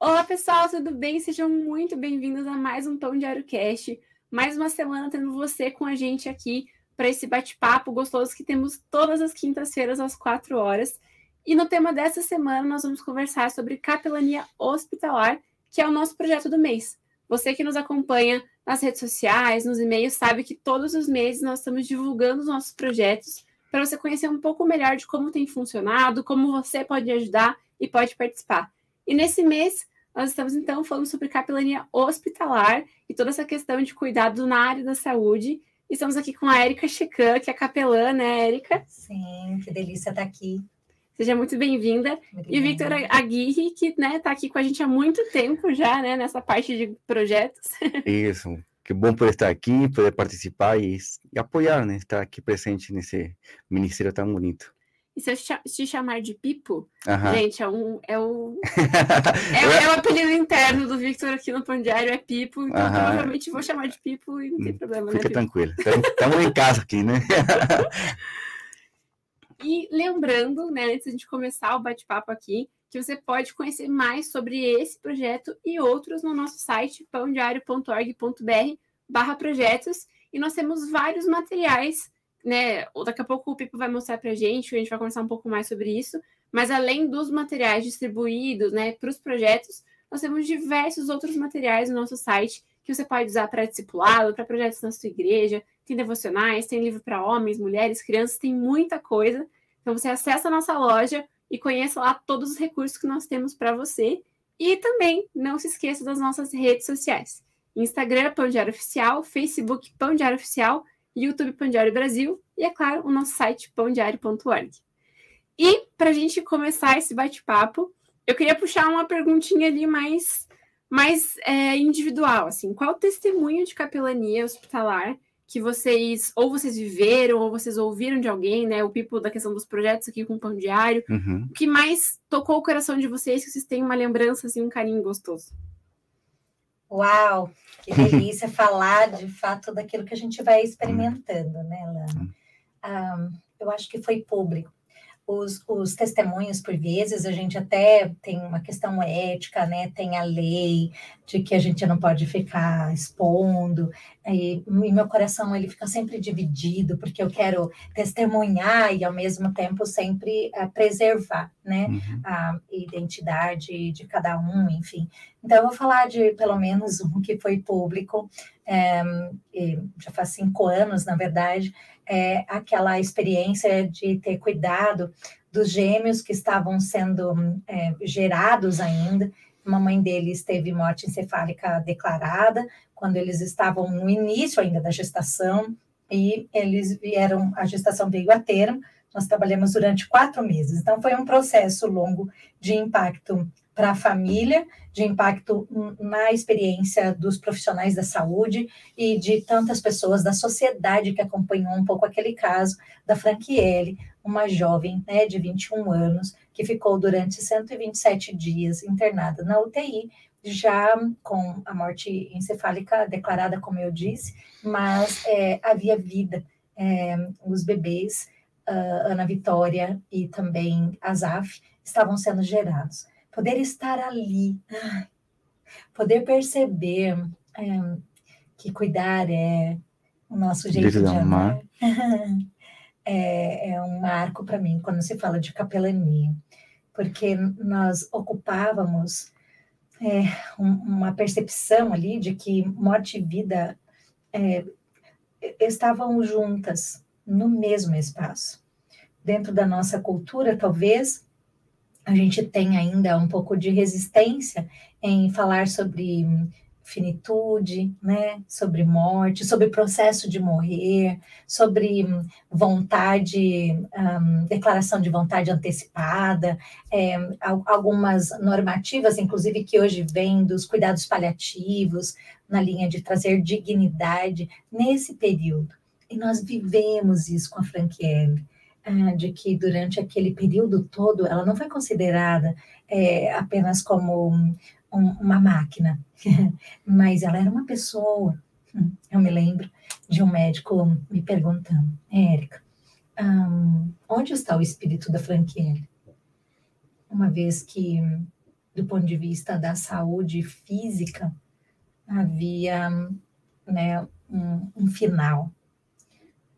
Olá, pessoal, tudo bem? Sejam muito bem-vindos a mais um Pão Diário Cast. Mais uma semana tendo você com a gente aqui para esse bate-papo gostoso que temos todas as quintas-feiras às quatro horas. E no tema dessa semana nós vamos conversar sobre capelania hospitalar, que é o nosso projeto do mês. Você que nos acompanha nas redes sociais, nos e-mails, sabe que todos os meses nós estamos divulgando os nossos projetos para você conhecer um pouco melhor de como tem funcionado, como você pode ajudar e pode participar. E nesse mês, nós estamos então falando sobre capelania hospitalar e toda essa questão de cuidado na área da saúde. Estamos aqui com a Érica Checan, que é capelã, né, Érica? Sim, que delícia estar aqui. Seja muito bem-vinda. E o Victor Aguirre, que está né, tá aqui com a gente há muito tempo já, né, nessa parte de projetos. Isso, que bom por estar aqui, poder participar e, e apoiar, né, estar aqui presente nesse ministério tão bonito. E se eu te chamar de Pipo, gente, é um. É o, é, é, o apelido interno do Victor aqui no Pão Diário, é Pipo. Então, provavelmente vou chamar de Pipo e não tem hum, problema, Fica né? tranquilo. Estamos em casa aqui, né? e lembrando, né, antes de começar o bate-papo aqui, que você pode conhecer mais sobre esse projeto e outros no nosso site pãodiario.org.br barra projetos. E nós temos vários materiais né? Daqui a pouco o Pipo vai mostrar para a gente, a gente vai conversar um pouco mais sobre isso. Mas além dos materiais distribuídos, né, para os projetos, nós temos diversos outros materiais no nosso site que você pode usar para discipulado, para projetos na sua igreja. Tem devocionais, tem livro para homens, mulheres, crianças, tem muita coisa. Então você acessa a nossa loja e conheça lá todos os recursos que nós temos para você. E também não se esqueça das nossas redes sociais. Instagram, Pão Diário Oficial, Facebook, Pão Diário Oficial YouTube Pão Diário Brasil e, é claro, o nosso site pãodiário.org. E, para a gente começar esse bate-papo, eu queria puxar uma perguntinha ali mais, mais é, individual, assim, qual testemunho de capelania hospitalar que vocês, ou vocês viveram, ou vocês ouviram de alguém, né, o Pipo da questão dos projetos aqui com o Pão Diário, uhum. o que mais tocou o coração de vocês, que vocês têm uma lembrança, assim, um carinho gostoso? Uau, que delícia falar de fato daquilo que a gente vai experimentando, né, Lana? Hum. eu acho que foi público os, os testemunhos, por vezes, a gente até tem uma questão ética, né? Tem a lei de que a gente não pode ficar expondo. E, e meu coração, ele fica sempre dividido, porque eu quero testemunhar e, ao mesmo tempo, sempre uh, preservar, né? Uhum. A identidade de cada um, enfim. Então, eu vou falar de, pelo menos, um que foi público, é, já faz cinco anos, na verdade, é, aquela experiência de ter cuidado dos gêmeos que estavam sendo é, gerados ainda. A mamãe deles teve morte encefálica declarada quando eles estavam no início ainda da gestação e eles vieram, a gestação veio a termo. Nós trabalhamos durante quatro meses, então foi um processo longo de impacto para a família, de impacto na experiência dos profissionais da saúde e de tantas pessoas da sociedade que acompanhou um pouco aquele caso da Franquiele, uma jovem né, de 21 anos que ficou durante 127 dias internada na UTI, já com a morte encefálica declarada, como eu disse, mas é, havia vida. É, os bebês, uh, Ana Vitória e também Azaf, estavam sendo gerados poder estar ali, poder perceber é, que cuidar é o nosso jeito de, de amar. é, é um marco para mim quando se fala de capelania, porque nós ocupávamos é, uma percepção ali de que morte e vida é, estavam juntas no mesmo espaço. Dentro da nossa cultura, talvez a gente tem ainda um pouco de resistência em falar sobre finitude, né, sobre morte, sobre processo de morrer, sobre vontade, um, declaração de vontade antecipada, é, algumas normativas, inclusive que hoje vêm dos cuidados paliativos, na linha de trazer dignidade nesse período. E nós vivemos isso com a Franquiele de que durante aquele período todo ela não foi considerada é, apenas como um, uma máquina, mas ela era uma pessoa. Eu me lembro de um médico me perguntando, Érica, um, onde está o espírito da Franquiele? Uma vez que do ponto de vista da saúde física, havia né, um, um final.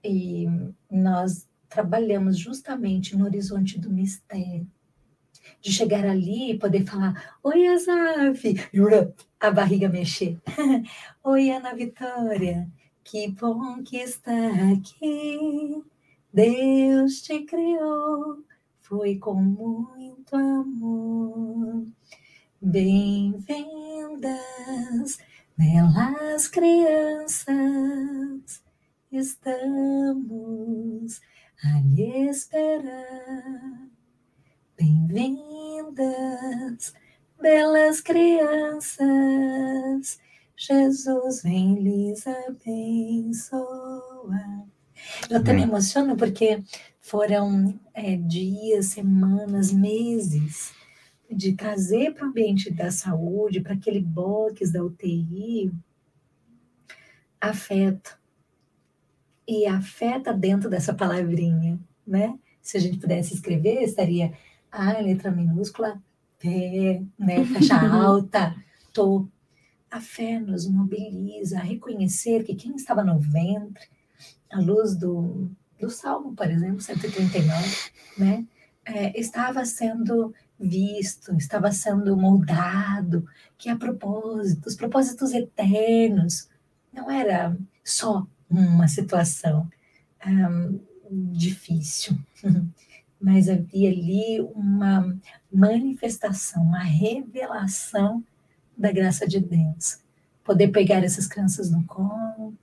E nós trabalhamos justamente no horizonte do mistério. De chegar ali e poder falar: Oi, Azaf! A barriga mexer. Oi, Ana Vitória! Que bom que está aqui. Deus te criou, foi com muito amor. Bem-vindas, belas crianças, estamos a lhe esperar. Bem-vindas, belas crianças, Jesus vem lhes abençoar. Eu até me emociono porque foram é, dias, semanas, meses de trazer para o ambiente da saúde, para aquele box da UTI, afeto. E afeta dentro dessa palavrinha, né? Se a gente pudesse escrever, estaria A, letra minúscula, P, né? Caixa alta, tô. A fé nos mobiliza a reconhecer que quem estava no ventre, à luz do, do Salmo, por exemplo, 139, né? É, estava sendo visto, estava sendo moldado, que a propósito, os propósitos eternos, não era só uma situação um, difícil, mas havia ali uma manifestação, uma revelação da graça de Deus. Poder pegar essas crianças no colo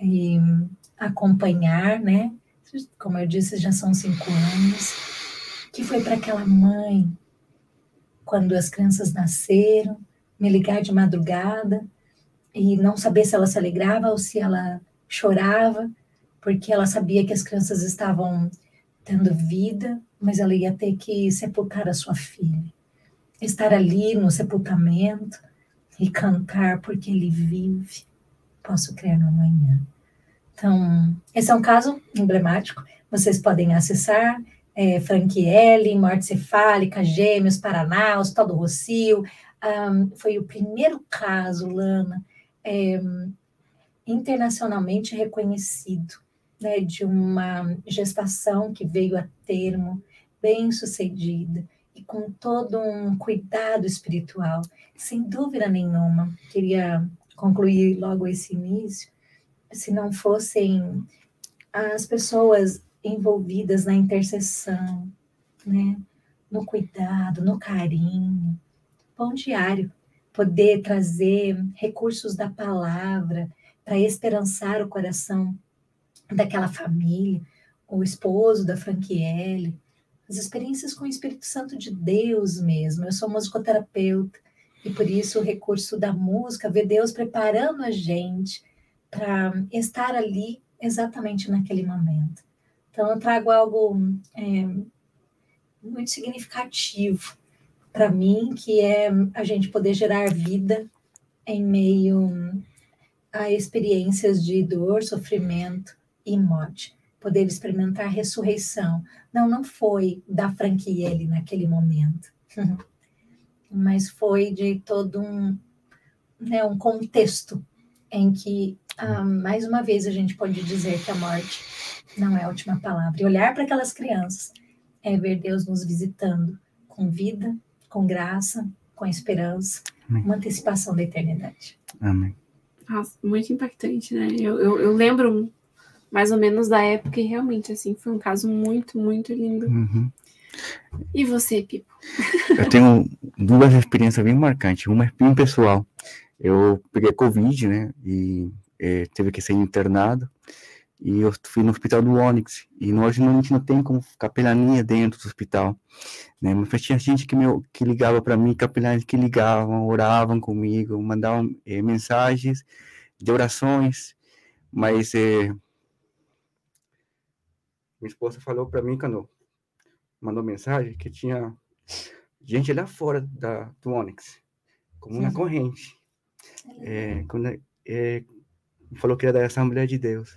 e acompanhar, né? Como eu disse, já são cinco anos. Que foi para aquela mãe quando as crianças nasceram, me ligar de madrugada e não saber se ela se alegrava ou se ela chorava, porque ela sabia que as crianças estavam tendo vida, mas ela ia ter que sepultar a sua filha. Estar ali no sepultamento e cantar porque ele vive. Posso crer no amanhã. Então, esse é um caso emblemático. Vocês podem acessar é, Franchielli, Morte Cefálica, Gêmeos, Paraná, Hospital do Rocio. Um, foi o primeiro caso, Lana, é, internacionalmente reconhecido, né, de uma gestação que veio a termo, bem sucedida e com todo um cuidado espiritual, sem dúvida nenhuma. Queria concluir logo esse início. Se não fossem as pessoas envolvidas na intercessão, né? no cuidado, no carinho. Pão diário, poder trazer recursos da palavra para esperançar o coração daquela família, o esposo da Franquiele, as experiências com o Espírito Santo de Deus mesmo. Eu sou musicoterapeuta e por isso o recurso da música, ver Deus preparando a gente para estar ali exatamente naquele momento. Então, eu trago algo é, muito significativo para mim, que é a gente poder gerar vida em meio a experiências de dor, sofrimento e morte. Poder experimentar a ressurreição. Não, não foi da franquia ele naquele momento, mas foi de todo um, né, um contexto em que, ah, mais uma vez, a gente pode dizer que a morte não é a última palavra. E olhar para aquelas crianças é ver Deus nos visitando com vida, com graça, com esperança, Amém. uma antecipação da eternidade. Amém. Nossa, muito impactante, né? Eu, eu, eu, lembro mais ou menos da época e realmente, assim, foi um caso muito, muito lindo. Uhum. E você, Pipo? Eu tenho duas experiências bem marcantes. Uma é bem pessoal. Eu peguei Covid, né? E é, teve que ser internado. E eu fui no hospital do Onyx. E não, a gente não tem como capelania dentro do hospital. Né? Mas tinha gente que, meu, que ligava para mim, capelães que ligavam, oravam comigo, mandavam é, mensagens de orações. Mas é, minha esposa falou para mim quando mandou mensagem que tinha gente lá fora da, do Onyx, como uma corrente. É, quando, é, falou que era da Assembleia de Deus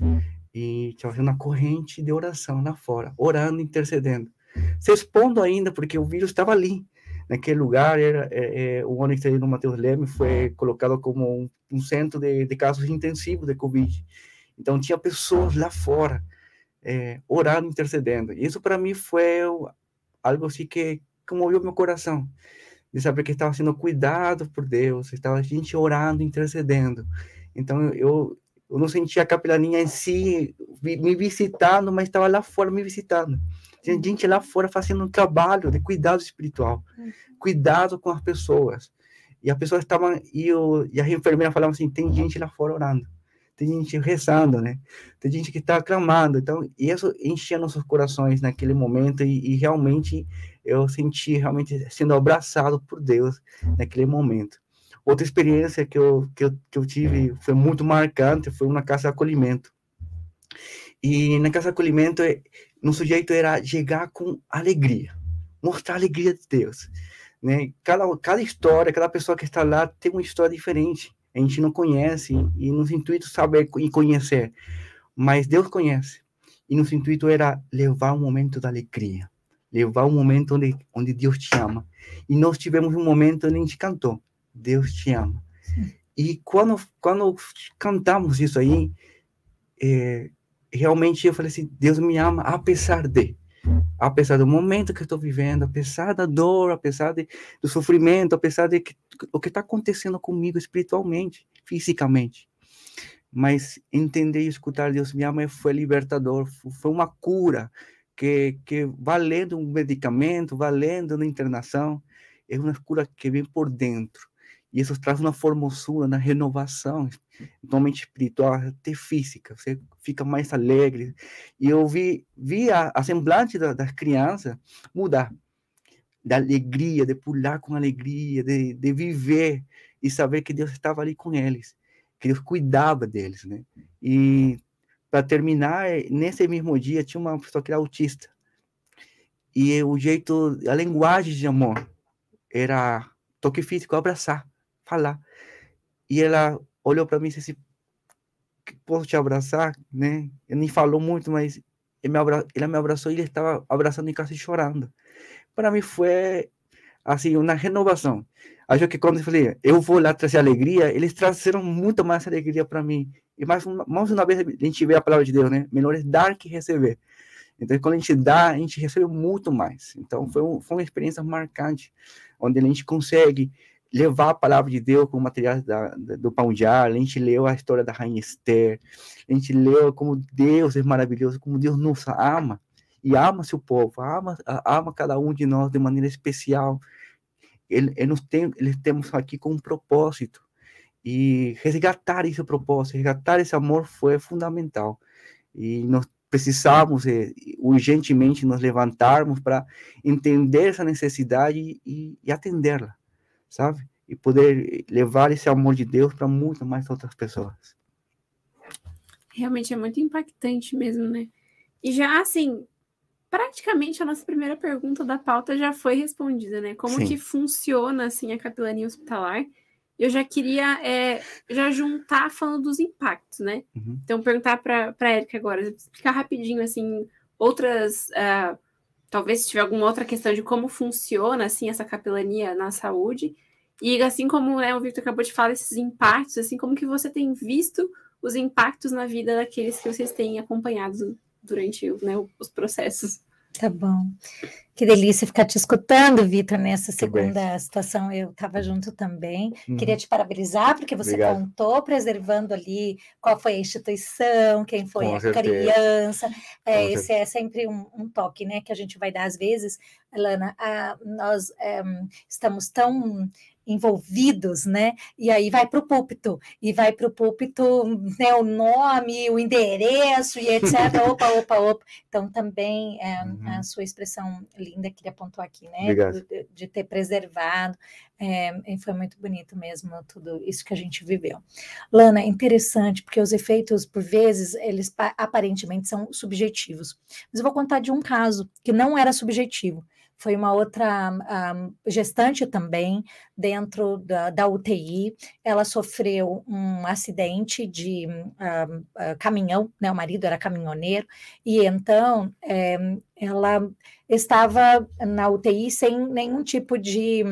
e tinha uma corrente de oração lá fora, orando, intercedendo, se expondo ainda, porque o vírus estava ali, naquele lugar, era, é, é, o Onyx aí no Mateus Leme foi colocado como um, um centro de, de, casos intensivos de Covid. Então, tinha pessoas lá fora é, orando, intercedendo. E isso, para mim, foi algo assim que comoveu meu coração. De saber que estava sendo cuidado por Deus, estava a gente orando, intercedendo. Então, eu, eu não sentia a capelania em si me visitando, mas estava lá fora me visitando. Tinha gente lá fora fazendo um trabalho de cuidado espiritual, uhum. cuidado com as pessoas. E as pessoas estavam, e, eu, e a enfermeira falava assim: tem gente lá fora orando, tem gente rezando, né? Tem gente que está clamando. Então, isso enchia nossos corações naquele momento, e, e realmente eu senti realmente sendo abraçado por Deus naquele momento. Outra experiência que eu, que eu, que eu tive foi muito marcante, foi uma casa de acolhimento. E na casa de acolhimento, nosso jeito era chegar com alegria, mostrar a alegria de Deus. Né? Cada, cada história, cada pessoa que está lá tem uma história diferente. A gente não conhece e nos intuitos saber e conhecer, mas Deus conhece. E nosso intuito era levar um momento da alegria, levar um momento onde, onde Deus te ama. E nós tivemos um momento onde a gente cantou, Deus te ama. Sim. E quando, quando cantamos isso aí, é, realmente eu falei assim, Deus me ama apesar de, apesar do momento que estou vivendo, apesar da dor, apesar de, do sofrimento, apesar de que, o que está acontecendo comigo espiritualmente, fisicamente. Mas entender e escutar Deus me ama foi libertador, foi uma cura que, que valendo um medicamento, valendo uma internação, é uma cura que vem por dentro. E isso traz uma formosura, na renovação, totalmente espiritual, até física. Você fica mais alegre. E eu vi, vi a, a semblante da, das crianças mudar. Da alegria, de pular com alegria, de, de viver e saber que Deus estava ali com eles, que Deus cuidava deles, né? E para terminar, nesse mesmo dia tinha uma pessoa que era autista. E o jeito, a linguagem de amor era toque físico, abraçar falar. E ela olhou para mim e disse posso te abraçar, né? Ele nem falou muito, mas ele me, abra... ele me abraçou e ele estava abraçando em casa e chorando. Para mim foi, assim, uma renovação. Acho que quando eu falei, eu vou lá trazer alegria, eles trouxeram muito mais alegria para mim. E mais uma, mais uma vez a gente vê a palavra de Deus, né? Melhor é dar que receber. Então, quando a gente dá, a gente recebe muito mais. Então, foi, um, foi uma experiência marcante, onde a gente consegue levar a palavra de Deus com o material da, do pão de ar, a gente leu a história da rainha Esther, a gente leu como Deus é maravilhoso, como Deus nos ama, e ama seu povo, ama, ama cada um de nós de maneira especial. Ele, ele nos tem, ele temos aqui com um propósito, e resgatar esse propósito, resgatar esse amor foi fundamental. E nós precisamos eh, urgentemente nos levantarmos para entender essa necessidade e, e atendê-la sabe? E poder levar esse amor de Deus para muitas mais outras pessoas. Realmente é muito impactante mesmo, né? E já assim, praticamente a nossa primeira pergunta da pauta já foi respondida, né? Como Sim. que funciona assim a capelania hospitalar? Eu já queria é, já juntar falando dos impactos, né? Uhum. Então perguntar para a Érica agora, explicar rapidinho assim outras uh, talvez se tiver alguma outra questão de como funciona assim essa capelania na saúde e assim como né, o Victor acabou de falar esses impactos, assim como que você tem visto os impactos na vida daqueles que vocês têm acompanhado durante né, os processos. Tá bom. Que delícia ficar te escutando, Vitor, nessa segunda situação. Eu estava junto também. Uhum. Queria te parabenizar, porque você Obrigado. contou, preservando ali qual foi a instituição, quem foi Com a certeza. criança. É, esse certeza. é sempre um, um, toque né, que a gente vai dar às vezes. Lana, a, nós é, estamos tão envolvidos, né? E aí vai para o púlpito, e vai para o púlpito né, o nome, o endereço e etc. Opa, opa, opa. Então, também é, uhum. a sua expressão linda, queria pontuar aqui, né? De, de, ter preservado. É, foi muito bonito mesmo tudo isso que a gente viveu. Lana, interessante, porque os efeitos, por vezes, eles aparentemente são subjetivos. Mas eu vou contar de um caso que não era subjetivo foi uma outra um, gestante também dentro da, da, UTI. Ela sofreu um acidente de um, uh, caminhão, né? O marido era caminhoneiro, e então é, ela estava na UTI sem nenhum tipo de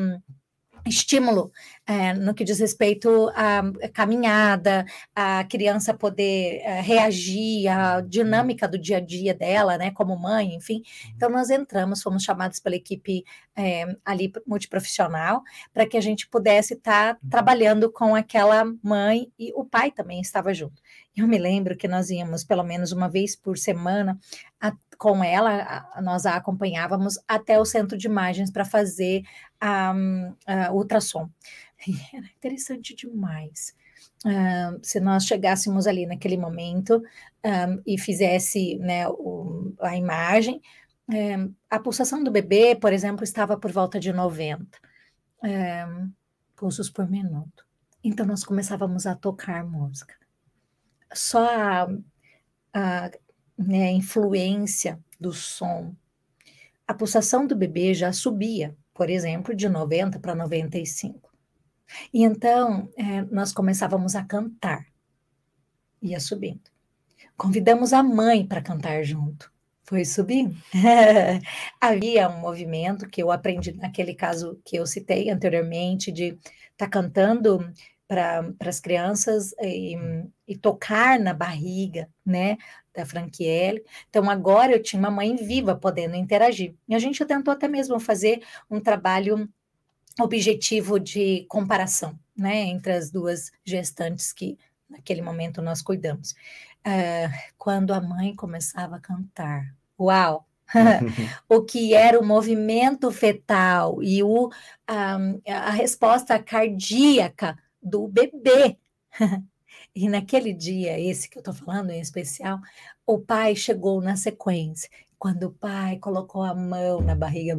estímulo é, no que diz respeito à caminhada, a criança poder é, reagir à dinâmica do dia a dia dela, né, como mãe, enfim. Então, nós entramos, fomos chamados pela equipe é, ali multiprofissional para que a gente pudesse estar tá trabalhando com aquela mãe e o pai também estava junto. Eu me lembro que nós íamos pelo menos uma vez por semana a, com ela, a, nós a acompanhávamos até o centro de imagens para fazer a, a ultrassom. E era interessante demais. Uh, se nós chegássemos ali naquele momento um, e fizesse né, o, a imagem, um, a pulsação do bebê, por exemplo, estava por volta de 90 um, pulsos por minuto. Então nós começávamos a tocar música. Só a, a né, influência do som, a pulsação do bebê já subia por exemplo, de 90 para 95. E então é, nós começávamos a cantar, ia subindo. Convidamos a mãe para cantar junto, foi subindo. Havia um movimento que eu aprendi naquele caso que eu citei anteriormente, de estar tá cantando para as crianças e, e, tocar na barriga, né, da Franquiele. Então, agora eu tinha uma mãe viva podendo interagir. E a gente tentou até mesmo fazer um trabalho objetivo de comparação, né, entre as duas gestantes que naquele momento nós cuidamos. Uh, quando a mãe começava a cantar, uau! o que era o movimento fetal e o, a resposta cardíaca do bebê. e naquele dia, esse que eu estou falando em especial, o pai chegou na sequência quando o pai colocou a mão na barriga.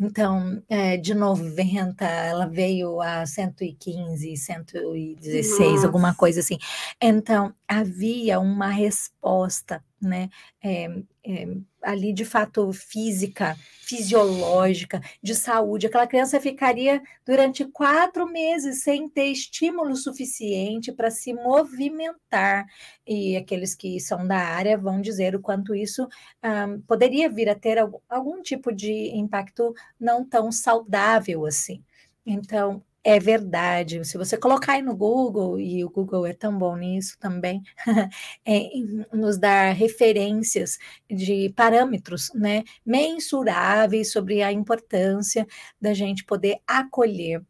Então, é, de 90, ela veio a 115, 116, Nossa. alguma coisa assim. Então, havia uma resposta, né? É, é, ali de fato física, fisiológica, de saúde. Aquela criança ficaria durante quatro meses sem ter estímulo suficiente para se movimentar. E aqueles que são da área vão dizer o quanto isso um, ah, poderia vir a ter algum, algum tipo de impacto não tão saudável assim. Então, é verdade. Se você colocar aí no Google, e o Google é tão bom nisso também, é, nos dar referências de parâmetros né, mensuráveis sobre a importância da gente poder acolher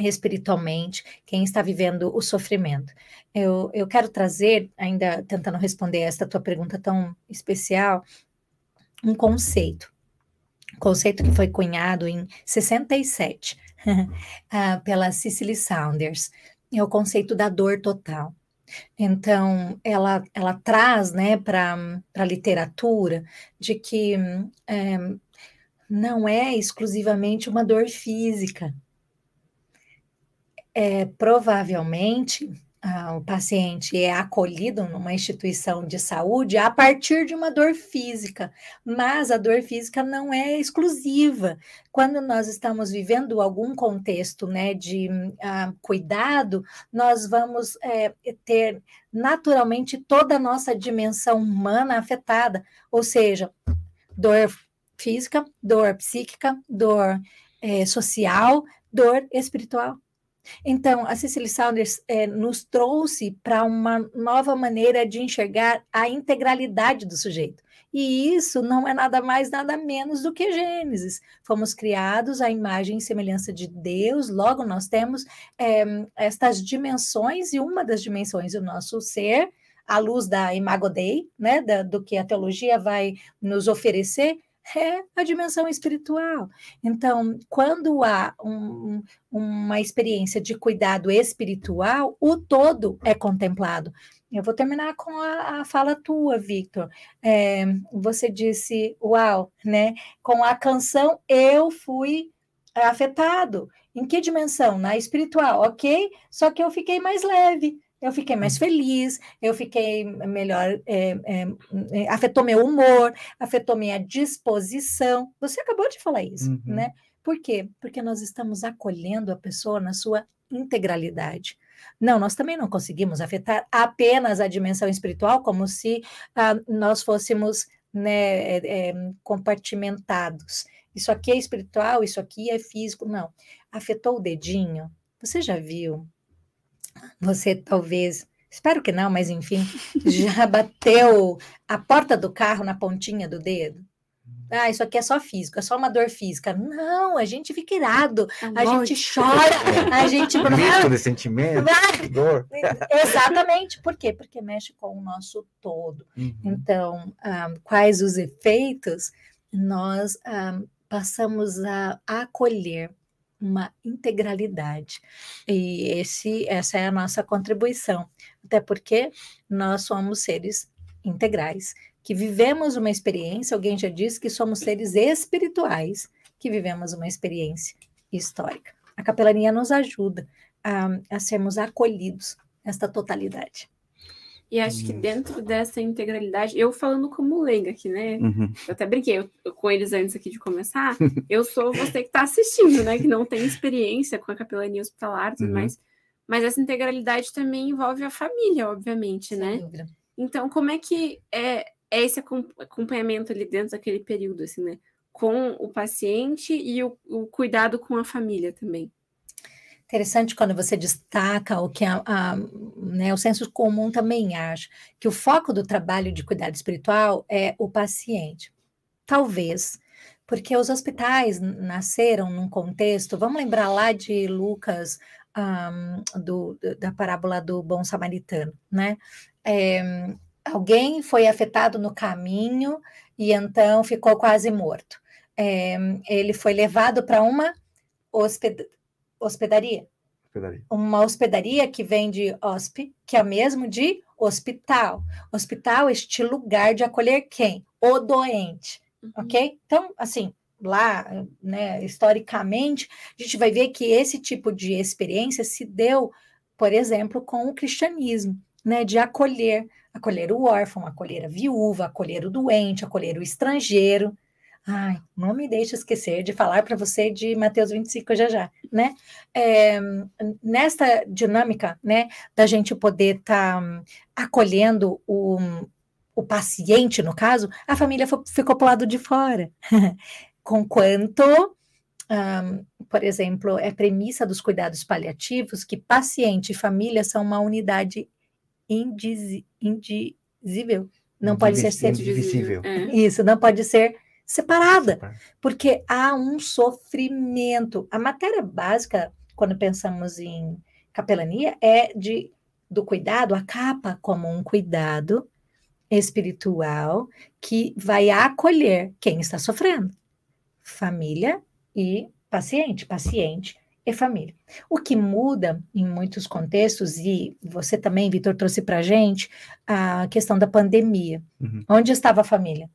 espiritualmente quem está vivendo o sofrimento. Eu, eu quero trazer, ainda tentando responder esta tua pergunta tão especial, um conceito. Um conceito que foi cunhado em 67 uh, pela Cicely Saunders, é o conceito da dor total. Então, ela, ela traz né, para a literatura de que é, não é exclusivamente uma dor física. É, provavelmente ah, o paciente é acolhido numa instituição de saúde a partir de uma dor física, mas a dor física não é exclusiva. Quando nós estamos vivendo algum contexto né, de ah, cuidado, nós vamos é, ter naturalmente toda a nossa dimensão humana afetada, ou seja, dor física, dor psíquica, dor é, social, dor espiritual. Então, a Cecily Saunders é, nos trouxe para uma nova maneira de enxergar a integralidade do sujeito. E isso não é nada mais, nada menos do que Gênesis. Fomos criados à imagem e semelhança de Deus, logo nós temos é, estas dimensões, e uma das dimensões do nosso ser, à luz da Imago Dei, né, da, do que a teologia vai nos oferecer, é a dimensão espiritual. Então, quando há um, uma experiência de cuidado espiritual, o todo é contemplado. Eu vou terminar com a, a fala tua, Victor. É, você disse, uau, né? Com a canção eu fui afetado. Em que dimensão? Na espiritual, ok? Só que eu fiquei mais leve, eu fiquei mais feliz, eu fiquei melhor, é, é, é, afetou meu humor, afetou minha disposição. Você acabou de falar isso, uhum. né? Por quê? Porque nós estamos acolhendo a pessoa na sua integralidade. Não, nós também não conseguimos afetar apenas a dimensão espiritual, como se ah, nós fôssemos né, é, é, compartimentados. Isso aqui é espiritual, isso aqui é físico. Não. Afetou o dedinho. Você já viu você talvez, espero que não, mas enfim, já bateu a porta do carro na pontinha do dedo? Ah, isso aqui é só físico, é só uma dor física. Não, a gente fica irado, é a gente chora, a gente. Misto de sentimento, dor. Exatamente. Por quê? Porque mexe com o nosso todo. Uhum. Então, um, ah, quais os efeitos? Nós um, ah, passamos a acolher uma integralidade. E esse, essa é a nossa contribuição, até porque nós somos seres integrais, que vivemos uma experiência, alguém já disse que somos seres espirituais, que vivemos uma experiência histórica. A capelania nos ajuda a, a sermos acolhidos nesta totalidade. E acho que dentro dessa integralidade, eu falando como leiga aqui, né? Uhum. Eu até brinquei eu, eu, com eles antes aqui de começar. eu sou você que está assistindo, né? Que não tem experiência com a capelania hospitalar e tudo uhum. mais. Mas essa integralidade também envolve a família, obviamente, Sem né? Dúvida. Então, como é que é, é esse acompanhamento ali dentro daquele período, assim, né? Com o paciente e o, o cuidado com a família também. Interessante quando você destaca o que a, a, né, o senso comum também acha, que o foco do trabalho de cuidado espiritual é o paciente. Talvez, porque os hospitais nasceram num contexto, vamos lembrar lá de Lucas, um, do, da parábola do bom samaritano, né? É, alguém foi afetado no caminho e então ficou quase morto. É, ele foi levado para uma hosped hospedaria. hospedaria. Uma hospedaria que vem de hosp, que é o mesmo de hospital. Hospital, este lugar de acolher quem? O doente, uhum. ok? Então, assim, lá, né, historicamente, a gente vai ver que esse tipo de experiência se deu, por exemplo, com o cristianismo, né, de acolher, acolher o órfão, acolher a viúva, acolher o doente, acolher o estrangeiro, Ai, não me deixe esquecer de falar para você de Mateus 25 já já, né? É, nesta dinâmica, né, da gente poder estar tá acolhendo o, o paciente, no caso, a família ficou para o lado de fora. Conquanto, um, por exemplo, é premissa dos cuidados paliativos que paciente e família são uma unidade indizível. Não pode ser indivisível. É. Isso, não pode ser separada, porque há um sofrimento. A matéria básica, quando pensamos em capelania, é de do cuidado, a capa como um cuidado espiritual que vai acolher quem está sofrendo, família e paciente, paciente e família. O que muda em muitos contextos, e você também, Vitor, trouxe para a gente a questão da pandemia. Uhum. Onde estava a família?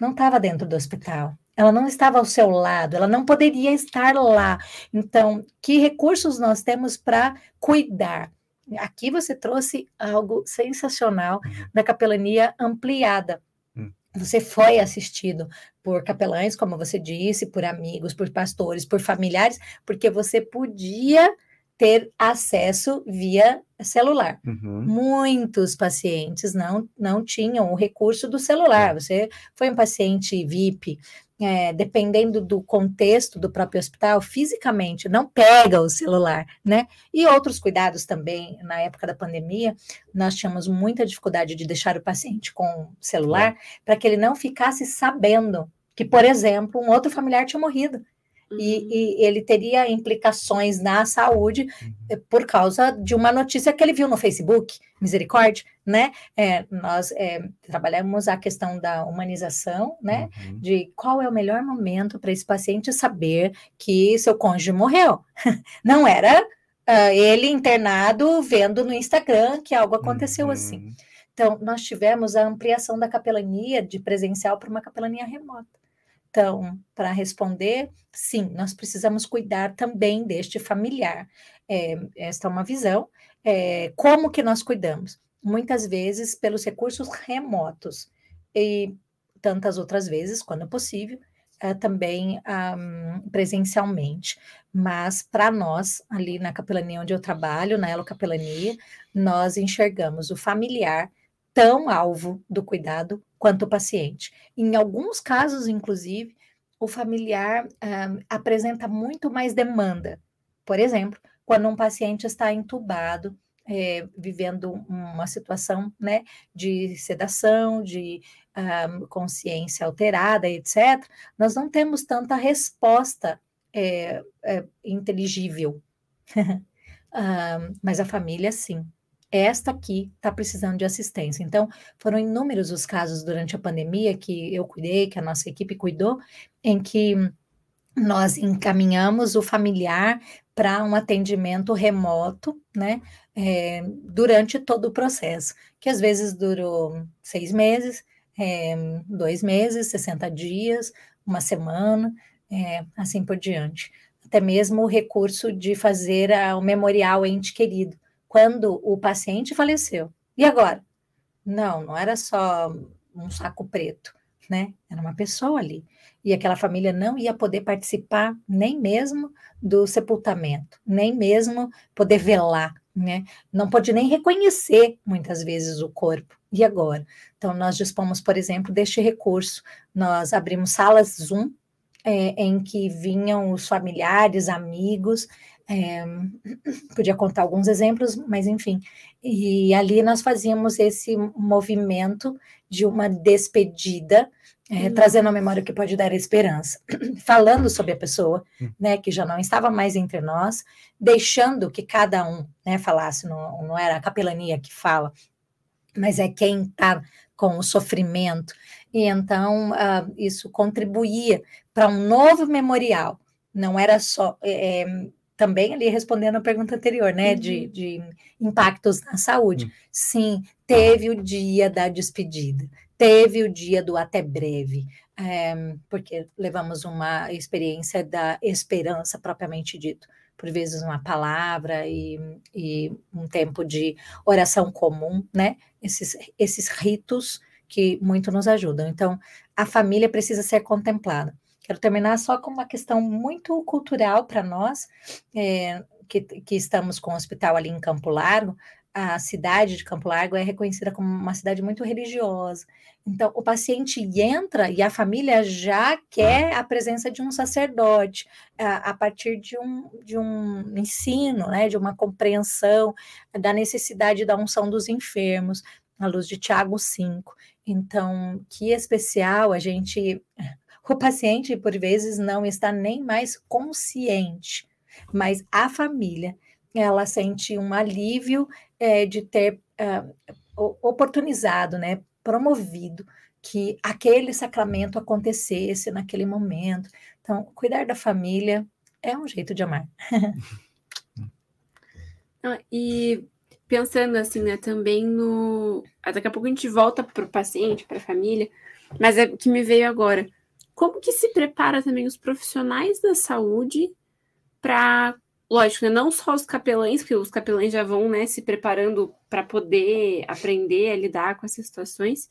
Não estava dentro do hospital. Ela não estava ao seu lado, ela não poderia estar lá. Então, que recursos nós temos para cuidar? Aqui você trouxe algo sensacional da capelania ampliada. Hum. Você foi assistido por capelães, como você disse, por amigos, por pastores, por familiares, porque você podia ter acesso via celular. Uhum. Muitos pacientes não, não tinham o recurso do celular. Você foi um paciente VIP, é, dependendo do contexto do próprio hospital, fisicamente não pega o celular, né? E outros cuidados também, na época da pandemia, nós tínhamos muita dificuldade de deixar o paciente com celular é. para que ele não ficasse sabendo que, por exemplo, um outro familiar tinha morrido. Uhum. E, e, ele teria implicações na saúde uhum. Eh, por causa de uma notícia que ele viu no Facebook, misericórdia, né? É, nós é, trabalhamos a questão da humanização, né? Uhum. De qual é o melhor momento para esse paciente saber que seu cônjuge morreu. Não era uh, ele internado vendo no Instagram que algo aconteceu assim. uhum. assim. Então, nós tivemos a ampliação da capelania de presencial para uma capelania remota. Então, para responder, sim, nós precisamos cuidar também deste familiar. É, esta é uma visão. É, como que nós cuidamos? Muitas vezes pelos recursos remotos e tantas outras vezes, quando possível, é, também um, presencialmente. Mas para nós, ali na capelania onde eu trabalho, na Elo Capelania, nós enxergamos o familiar tão alvo do cuidado quanto o paciente. Em alguns casos, inclusive, o familiar apresenta muito mais demanda. Por exemplo, quando um paciente está entubado, é, vivendo uma situação né, de sedação, de consciência alterada, etc., nós não temos tanta resposta é, é, inteligível. mas a família, sim esta aqui está precisando de assistência. Então, foram inúmeros os casos durante a pandemia que eu cuidei, que a nossa equipe cuidou, em que nós encaminhamos o familiar para um atendimento remoto, né, é, durante todo o processo, que às vezes durou seis meses, é, dois meses, 60 dias, uma semana, é, assim por diante. Até mesmo o recurso de fazer a, o memorial ente querido, quando o paciente faleceu. E agora? Não, não era só um saco preto, né? Era uma pessoa ali. E aquela família não ia poder participar nem mesmo do sepultamento, nem mesmo poder velar, né? Não pode nem reconhecer muitas vezes o corpo. E agora? Então, nós dispomos, por exemplo, deste recurso. Nós abrimos salas Zoom é, em que vinham os familiares, amigos, é, podia contar alguns exemplos, mas enfim. E ali nós fazíamos esse movimento de uma despedida, é, trazendo a memória que pode dar esperança, falando sobre a pessoa, uhum. né, que já não estava mais entre nós, deixando que cada um, né, falasse, não, não era a capelania que fala, mas é quem está com o sofrimento. E então uh, isso contribuía para um novo memorial. Não era só é, também ali respondendo a pergunta anterior, né, uhum. de, de, impactos na saúde. Uhum. Sim, teve o dia da despedida, teve o dia do até breve, é, porque levamos uma experiência da esperança propriamente dito. Por vezes uma palavra e, e um tempo de oração comum, né? Esses, esses ritos que muito nos ajudam. Então, a família precisa ser contemplada. Quero terminar só com uma questão muito cultural para nós, é, que, que estamos com o hospital ali em Campo Largo. A cidade de Campo Largo é reconhecida como uma cidade muito religiosa. Então, o paciente entra e a família já quer a presença de um sacerdote, a, a partir de um, de um ensino, né, de uma compreensão da necessidade da unção dos enfermos, à luz de Tiago 5. Então, que especial a gente o paciente, por vezes, não está nem mais consciente, mas a família, ela sente um alívio é, de ter uh, oportunizado, né, promovido que aquele sacramento acontecesse naquele momento. Então, cuidar da família é um jeito de amar. ah, e pensando assim, né, também no. Daqui a pouco a gente volta para o paciente, para a família, mas é o que me veio agora como que se prepara também os profissionais da saúde para, lógico, né, não só os capelães, que os capelães já vão né, se preparando para poder aprender a lidar com essas situações,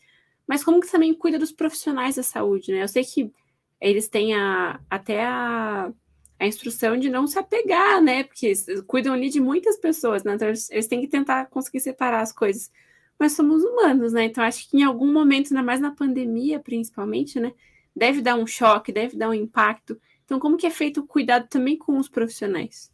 mas como que também cuida dos profissionais da saúde, né? Eu sei que eles têm a, até a, a instrução de não se apegar, né? Porque cuidam ali de muitas pessoas, né? Então eles, eles têm que tentar conseguir separar as coisas. Mas somos humanos, né? Então acho que em algum momento, ainda mais na pandemia, principalmente, né? Deve dar um choque, deve dar um impacto. Então, como que é feito o cuidado também com os profissionais?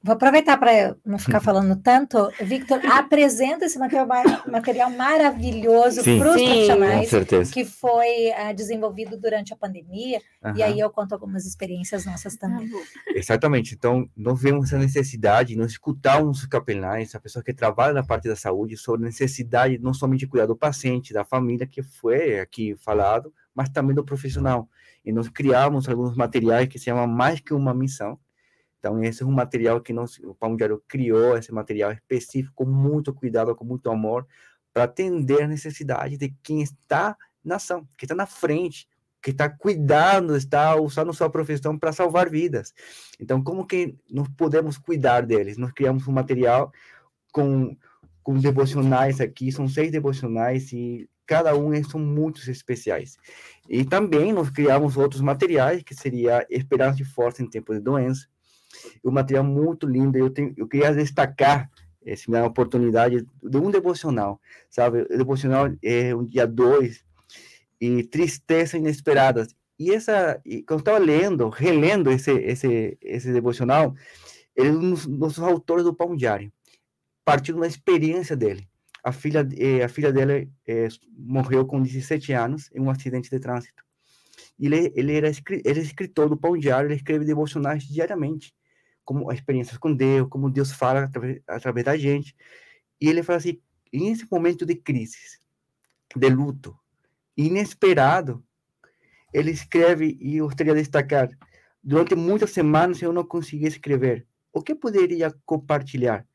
Vou aproveitar para não ficar falando tanto. Victor, apresenta esse material, material maravilhoso para os profissionais, que foi uh, desenvolvido durante a pandemia, uhum. e aí eu conto algumas experiências nossas também. Exatamente. Então, nós vemos a necessidade, nós escutamos os capelães, a pessoa que trabalha na parte da saúde, sobre a necessidade não somente de cuidar do paciente, da família, que foi aqui falado, mas também do profissional. E nós criamos alguns materiais que se chamam Mais Que Uma Missão. Então, esse é um material que nós, o Pão Diário criou, esse material específico, com muito cuidado, com muito amor, para atender a necessidade de quem está na ação, que está na frente, que está cuidando, está usando sua profissão para salvar vidas. Então, como que nós podemos cuidar deles? Nós criamos um material com, com devocionais aqui, são seis devocionais e cada um são muito especiais. E também nós criamos outros materiais, que seria Esperança e Força em Tempo de Doença, um material muito lindo, eu, tenho, eu queria destacar se me dá a oportunidade de um devocional, sabe? O devocional é um dia 2 e Tristeza Inesperada. E essa, e quando estava lendo, relendo esse, esse, esse devocional, ele é um dos, autores do Pão Diário, partiu de uma experiência dele. A filha, eh, a filha dele eh, morreu com 17 anos em um acidente de trânsito. Ele, ele, era, ele é escritor do Pão Diário, ele escreve devocionais diariamente como experiências com Deus, como Deus fala através, através da gente. E ele fala assim, nesse momento de crise, de luto, inesperado, ele escreve, e eu gostaria de destacar, durante muitas semanas eu não conseguia escrever. O que poderia compartilhar?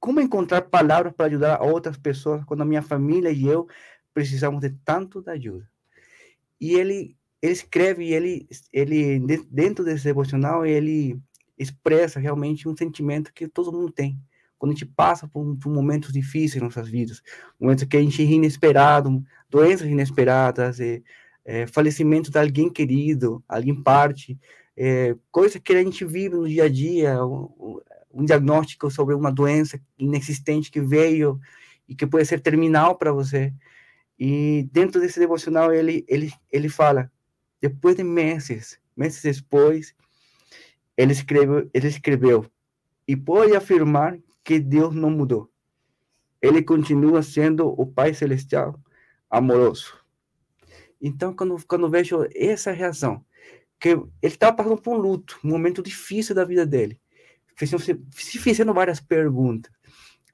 Como encontrar palavras para ajudar outras pessoas quando a minha família e eu precisamos de tanto da ajuda? E ele, ele escreve, ele, ele dentro desse devocional, ele expressa realmente um sentimento que todo mundo tem. Quando a gente passa por, por momentos difíceis em nossas vidas, momentos que a gente é inesperado, doenças inesperadas, é, é, falecimento de alguém querido, alguém parte, é, coisa que a gente vive no dia a dia, um, diagnóstico sobre uma doença inexistente que veio e que pode ser terminal para você. E dentro desse devocional ele ele ele fala, depois de meses, meses depois, ele escreveu, ele escreveu, e pode afirmar que Deus não mudou. Ele continua sendo o Pai Celestial amoroso. Então, quando, quando vejo essa reação, que ele estava passando por um luto, um momento difícil da vida dele, se fazendo várias perguntas,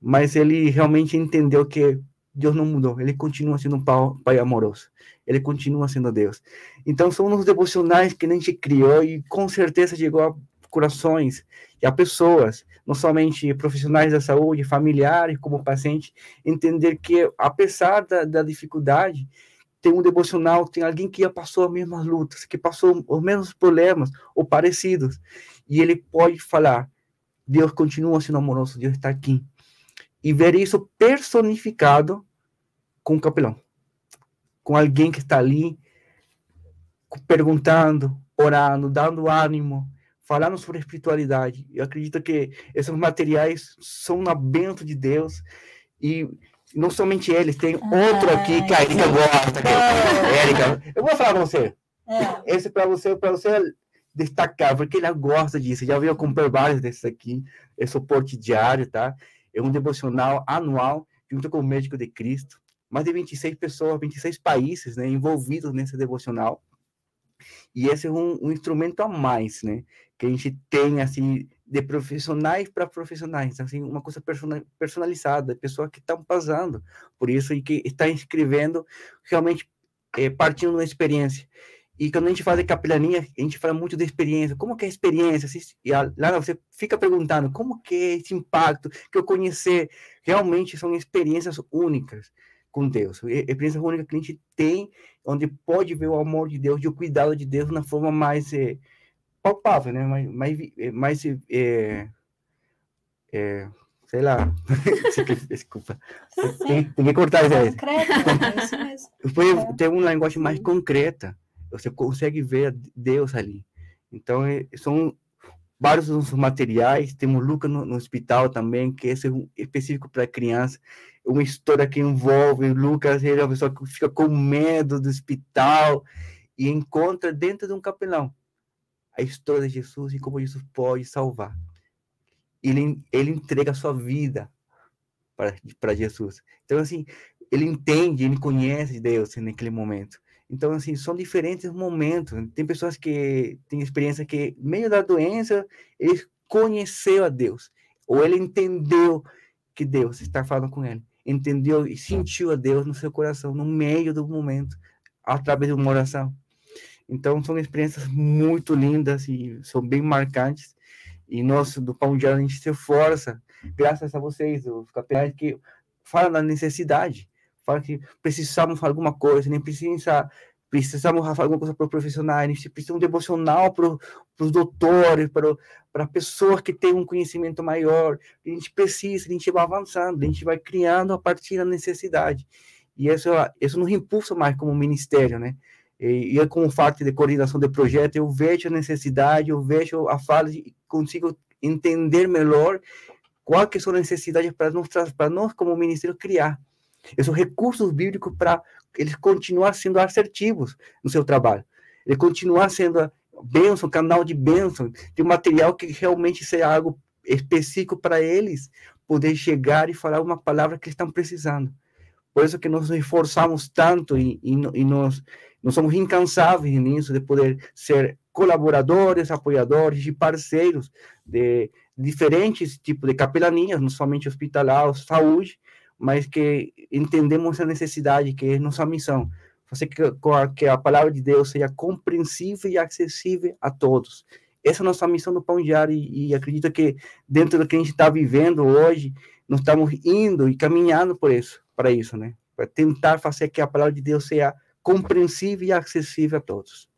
mas ele realmente entendeu que Deus não mudou, ele continua sendo um pai amoroso, ele continua sendo Deus. Então, são uns devocionais que a gente criou e com certeza chegou a corações e a pessoas, não somente profissionais da saúde, familiares, como paciente, entender que, apesar da, da dificuldade, tem um devocional, tem alguém que já passou as mesmas lutas, que passou os mesmos problemas ou parecidos, e ele pode falar: Deus continua sendo amoroso, Deus está aqui. E ver isso personificado com o capelão, com alguém que está ali perguntando, orando, dando ânimo, falando sobre espiritualidade. Eu acredito que esses materiais são uma bênção de Deus e não somente eles, tem ah, outro aqui que a Erika gosta. Que é, Erika, eu vou falar para você. É. Esse para você, para você destacar, porque ele gosta disso. Já veio comprar vários desses aqui. É suporte diário, tá? É um devocional anual junto com o Médico de Cristo. Mais de 26 pessoas, 26 países, né, envolvidos nesse devocional. E esse é um, um instrumento a mais, né? Que a gente tem, assim, de profissionais para profissionais, assim, uma coisa personalizada, pessoas que estão passando por isso e que estão escrevendo realmente é, partindo da experiência. E quando a gente faz a capelania, a gente fala muito da experiência. Como que é a experiência? E lá você fica perguntando como que é esse impacto que eu conhecer. Realmente são experiências únicas com Deus. É experiência única que a gente tem, onde pode ver o amor de Deus e o cuidado de Deus na forma mais é, palpável, né? Mais, mais, é, mais é, é, sei lá. Desculpa. Tem, tem, que cortar isso aí. Concreto, Tem uma linguagem mais concreta. Você consegue ver Deus ali. Então, é, são vários dos materiais. Temos Lucas no, no hospital também, que é específico para criança uma história que envolve Lucas, ele é uma pessoa que fica com medo do hospital e encontra dentro de um capelão a história de Jesus e como Jesus pode salvar. Ele, ele entrega a sua vida para Jesus. Então, assim, ele entende, ele conhece Deus naquele momento. Então, assim, são diferentes momentos. Tem pessoas que têm experiência que, meio da doença, ele conheceu a Deus, ou ele entendeu que Deus está falando com ele entendeu e sentiu a Deus no seu coração, no meio do momento, através de uma oração. Então, são experiências muito lindas e são bem marcantes. E nós, do Pão de a gente se força, graças a vocês, os capelães, que falam da necessidade, falam que precisamos de alguma coisa, nem precisa, precisamos fazer alguma coisa para os profissionais, a gente precisa um devocional para os doutores, para, para pessoas que têm um conhecimento maior. A gente precisa, a gente vai avançando, a gente vai criando a partir da necessidade. E isso, isso nos impulsa mais como ministério, né? E, e eu, como parte de coordenação de projeto, eu vejo a necessidade, eu vejo a fala e consigo entender melhor quais que são as necessidades para nós, para nós como ministério criar esses recursos bíblicos para eles continuar sendo assertivos no seu trabalho. Ele continuar sendo bênção, canal de bênção, de material que realmente seja algo específico para eles poder chegar e falar uma palavra que estão precisando. Por isso que nós nos esforçamos tanto e, e, e nós, nós somos incansáveis nisso, de poder ser colaboradores, apoiadores e parceiros de diferentes tipos de capelanias, não somente hospitalar, saúde, mas que entendemos a necessidade, que é nossa missão. Fazer que, que a palavra de Deus seja compreensível e acessível a todos. Essa é a nossa missão no Pão Diário e, e acredito que dentro do que a gente está vivendo hoje, nós estamos indo e caminhando por isso, para isso, né? Para tentar fazer que a palavra de Deus seja compreensível e acessível a todos.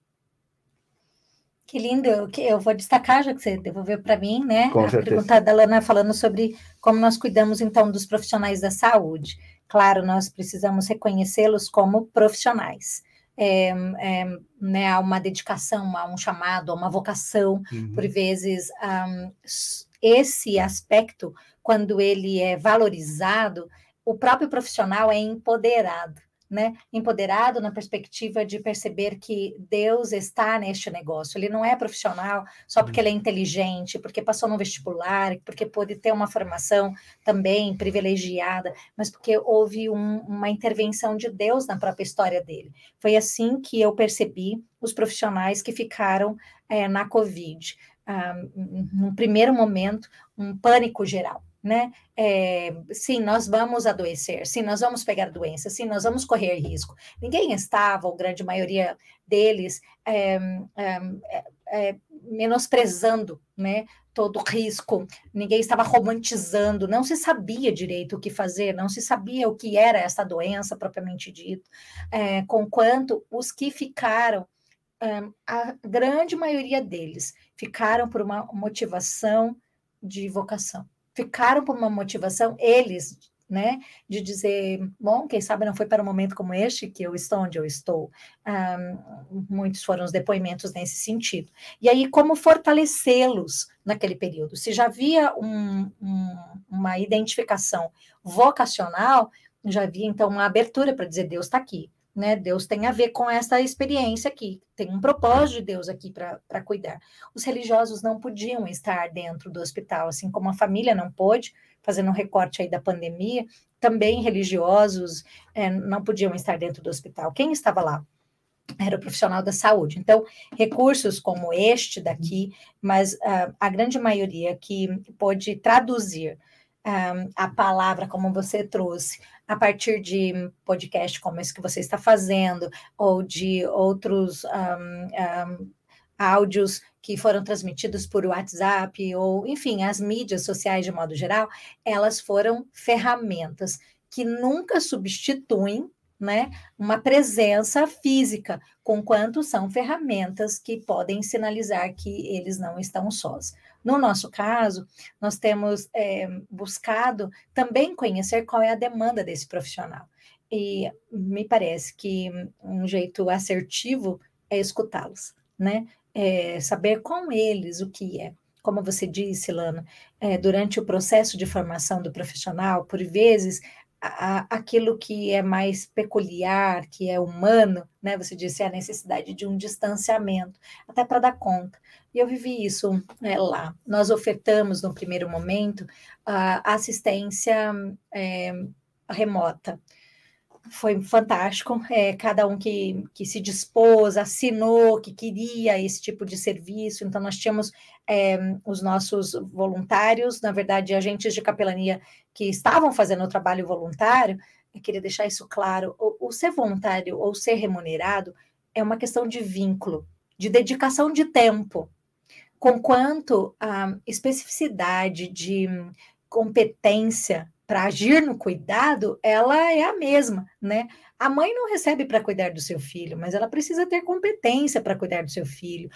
Que lindo, eu vou destacar, já que você devolveu para mim, né? Com a certeza. pergunta da Lana falando sobre como nós cuidamos, então, dos profissionais da saúde. Claro, nós precisamos reconhecê-los como profissionais. É, é, né, há uma dedicação, há um chamado, há uma vocação, Uhum. por vezes, um, esse aspecto, quando ele é valorizado, o próprio profissional é empoderado né, empoderado na perspectiva de perceber que Deus está neste negócio. Ele não é profissional só porque ele é inteligente, porque passou no vestibular, porque pôde ter uma formação também privilegiada, mas porque houve um, uma intervenção de Deus na própria história dele. Foi assim que eu percebi os profissionais que ficaram é, na Covid. Ah, num primeiro momento, um pânico geral né? É, sim, nós vamos adoecer, sim, nós vamos pegar doença, sim, nós vamos correr risco. Ninguém estava, ou grande maioria deles, é, é, menosprezando, né? Todo risco, ninguém estava romantizando, não se sabia direito o que fazer, não se sabia o que era essa doença propriamente dito, é, com quanto os que ficaram, a grande maioria deles ficaram por uma motivação de vocação ficaram por uma motivação, eles, né, de dizer, bom, quem sabe não foi para um momento como este que eu estou onde eu estou. Um, muitos foram os depoimentos nesse sentido. E aí, como fortalecê-los naquele período? Se já havia um, um, uma identificação vocacional, já havia então uma abertura para dizer Deus está aqui, né? Deus tem a ver com essa experiência aqui, tem um propósito de Deus aqui para cuidar. Os religiosos não podiam estar dentro do hospital, assim como a família não pôde, fazendo um recorte aí da pandemia, também religiosos é, não podiam estar dentro do hospital. Quem estava lá? Era o profissional da saúde. Então, recursos como este daqui, mas uh, a grande maioria que pôde traduzir a palavra como você trouxe, a partir de podcast como esse que você está fazendo, ou de outros um, um, áudios que foram transmitidos por WhatsApp, ou enfim, as mídias sociais de modo geral, elas foram ferramentas que nunca substituem né, uma presença física, conquanto são ferramentas que podem sinalizar que eles não estão sós. No nosso caso, nós temos é, buscado também conhecer qual é a demanda desse profissional. E me parece que um jeito assertivo é escutá-los, né? É saber com eles o que é. Como você disse, Lana, é, durante o processo de formação do profissional, por vezes a, aquilo que é mais peculiar, que é humano, né? Você disse a necessidade de um distanciamento, até para dar conta. E eu vivi isso né, lá. Nós ofertamos no primeiro momento a assistência é, remota. Foi fantástico. É, cada um que, que se dispôs, assinou, que queria esse tipo de serviço. Então, nós tínhamos é, os nossos voluntários, na verdade, agentes de capelania que estavam fazendo o trabalho voluntário. Eu queria deixar isso claro: o, o ser voluntário ou ser remunerado é uma questão de vínculo, de dedicação de tempo com quanto a especificidade de competência para agir no cuidado, ela é a mesma, né? A mãe não recebe para cuidar do seu filho, mas ela precisa ter competência para cuidar do seu filho,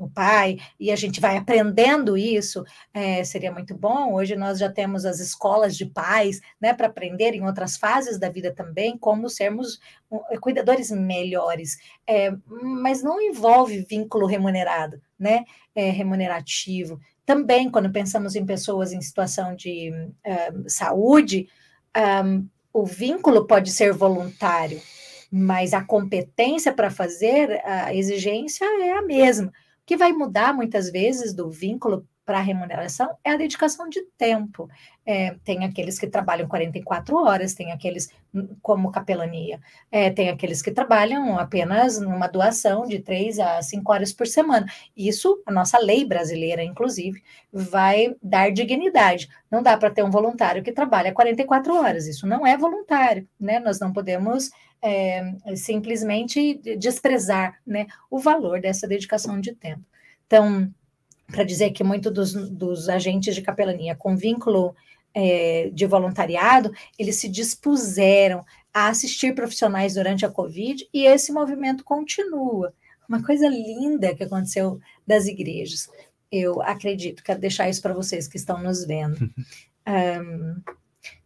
o pai, e a gente vai aprendendo isso. É, seria muito bom. Hoje nós já temos as escolas de pais, né, para aprender em outras fases da vida também como sermos cuidadores melhores. É, mas não envolve vínculo remunerado, né, é, remunerativo. Também, quando pensamos em pessoas em situação de uh, saúde, um, o vínculo pode ser voluntário, mas a competência para fazer, a exigência é a mesma. O que vai mudar muitas vezes do vínculo para remuneração é a dedicação de tempo. É, tem aqueles que trabalham 44 horas, tem aqueles hum, como capelania, é, tem aqueles que trabalham apenas numa doação de 3 a 5 horas por semana. Isso, a nossa lei brasileira, inclusive, vai dar dignidade. Não dá para ter um voluntário que trabalha 44 horas, isso não é voluntário, né? Nós não podemos é, simplesmente desprezar né, o valor dessa dedicação de tempo. Então, para dizer que muitos dos, dos, agentes de capelania com vínculo é, de voluntariado, eles se dispuseram a assistir profissionais durante a Covid e esse movimento continua. Uma coisa linda que aconteceu das igrejas. Eu acredito, quero deixar isso para vocês que estão nos vendo. Um,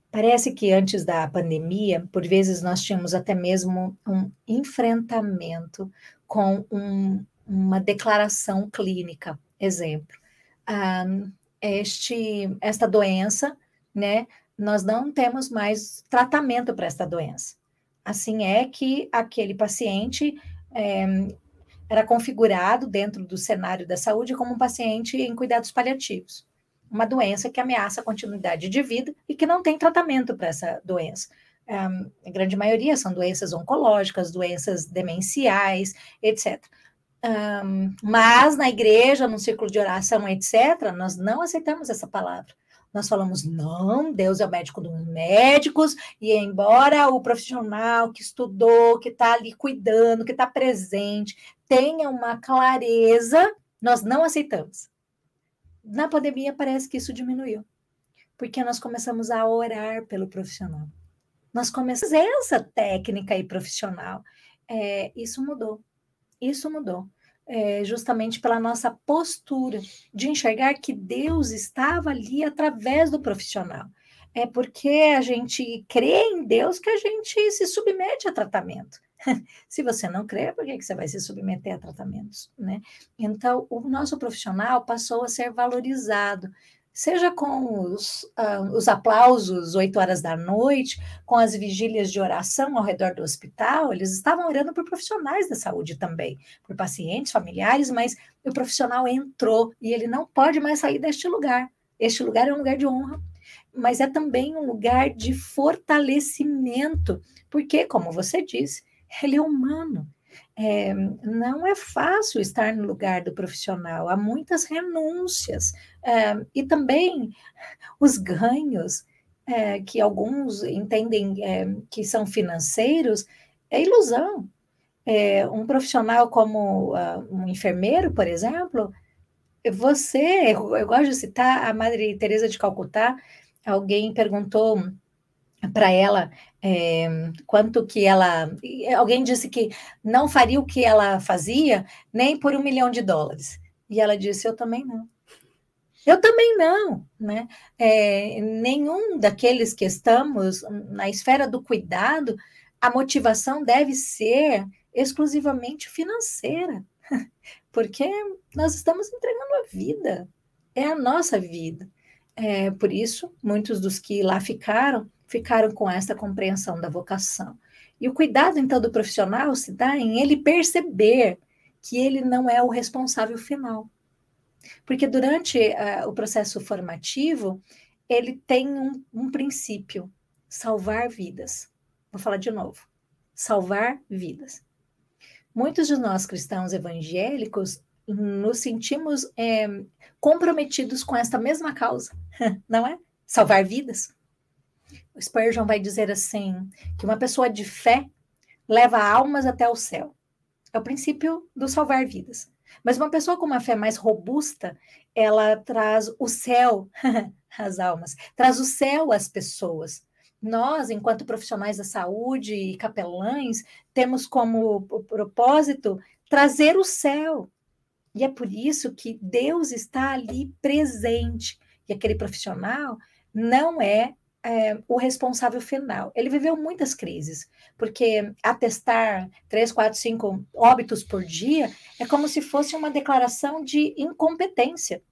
parece que antes da pandemia, por vezes nós tínhamos até mesmo um enfrentamento com um, uma declaração clínica exemplo. Um, este, esta doença, né, nós não temos mais tratamento para esta doença. Assim é que aquele paciente é, era configurado dentro do cenário da saúde como um paciente em cuidados paliativos. Uma doença que ameaça a continuidade de vida e que não tem tratamento para essa doença. Um, a grande maioria são doenças oncológicas, doenças demenciais, etc. Um, mas na igreja, no círculo de oração, etc., nós não aceitamos essa palavra. Nós falamos, não, Deus é o médico dos médicos, e embora o profissional que estudou, que está ali cuidando, que está presente, tenha uma clareza, nós não aceitamos. Na pandemia, parece que isso diminuiu, porque nós começamos a orar pelo profissional. Nós começamos essa técnica e profissional. É, isso mudou. Isso mudou. É, justamente pela nossa postura de enxergar que Deus estava ali através do profissional. É porque a gente crê em Deus que a gente se submete a tratamento. se você não crê, por que você vai se submeter a tratamentos? Né? Então, o nosso profissional passou a ser valorizado seja com os, uh, os aplausos oito horas da noite, com as vigílias de oração ao redor do hospital, eles estavam orando por profissionais da saúde também, por pacientes, familiares, mas o profissional entrou e ele não pode mais sair deste lugar. Este lugar é um lugar de honra, mas é também um lugar de fortalecimento, porque, como você disse, ele é humano, é, não é fácil estar no lugar do profissional, há muitas renúncias, é, e também os ganhos é, que alguns entendem é, que são financeiros, é ilusão. Um profissional como uh, um enfermeiro, por exemplo, você, eu, eu gosto de citar a Madre Teresa de Calcutá, alguém perguntou para ela é, quanto que ela. Alguém disse que não faria o que ela fazia nem por um milhão de dólares. E ela disse: Eu também não. Eu também não, né? É, nenhum daqueles que estamos na esfera do cuidado, a motivação deve ser exclusivamente financeira, porque nós estamos entregando a vida, é a nossa vida. É, por isso, muitos dos que lá ficaram ficaram com essa compreensão da vocação. E o cuidado, então, do profissional se dá em ele perceber que ele não é o responsável final. Porque durante uh, o processo formativo, ele tem um, um princípio: salvar vidas. Vou falar de novo: salvar vidas. Muitos de nós cristãos evangélicos nos sentimos é, comprometidos com esta mesma causa, não é? Salvar vidas. Spurgeon vai dizer assim: que uma pessoa de fé leva almas até o céu. É o princípio do salvar vidas. Mas uma pessoa com uma fé mais robusta, ela traz o céu às almas, traz o céu às pessoas. Nós, enquanto profissionais da saúde e capelães, temos como propósito trazer o céu. E é por isso que Deus está ali presente. E aquele profissional não é é, o responsável final. Ele viveu muitas crises, porque atestar três, quatro, cinco óbitos por dia é como se fosse uma declaração de incompetência,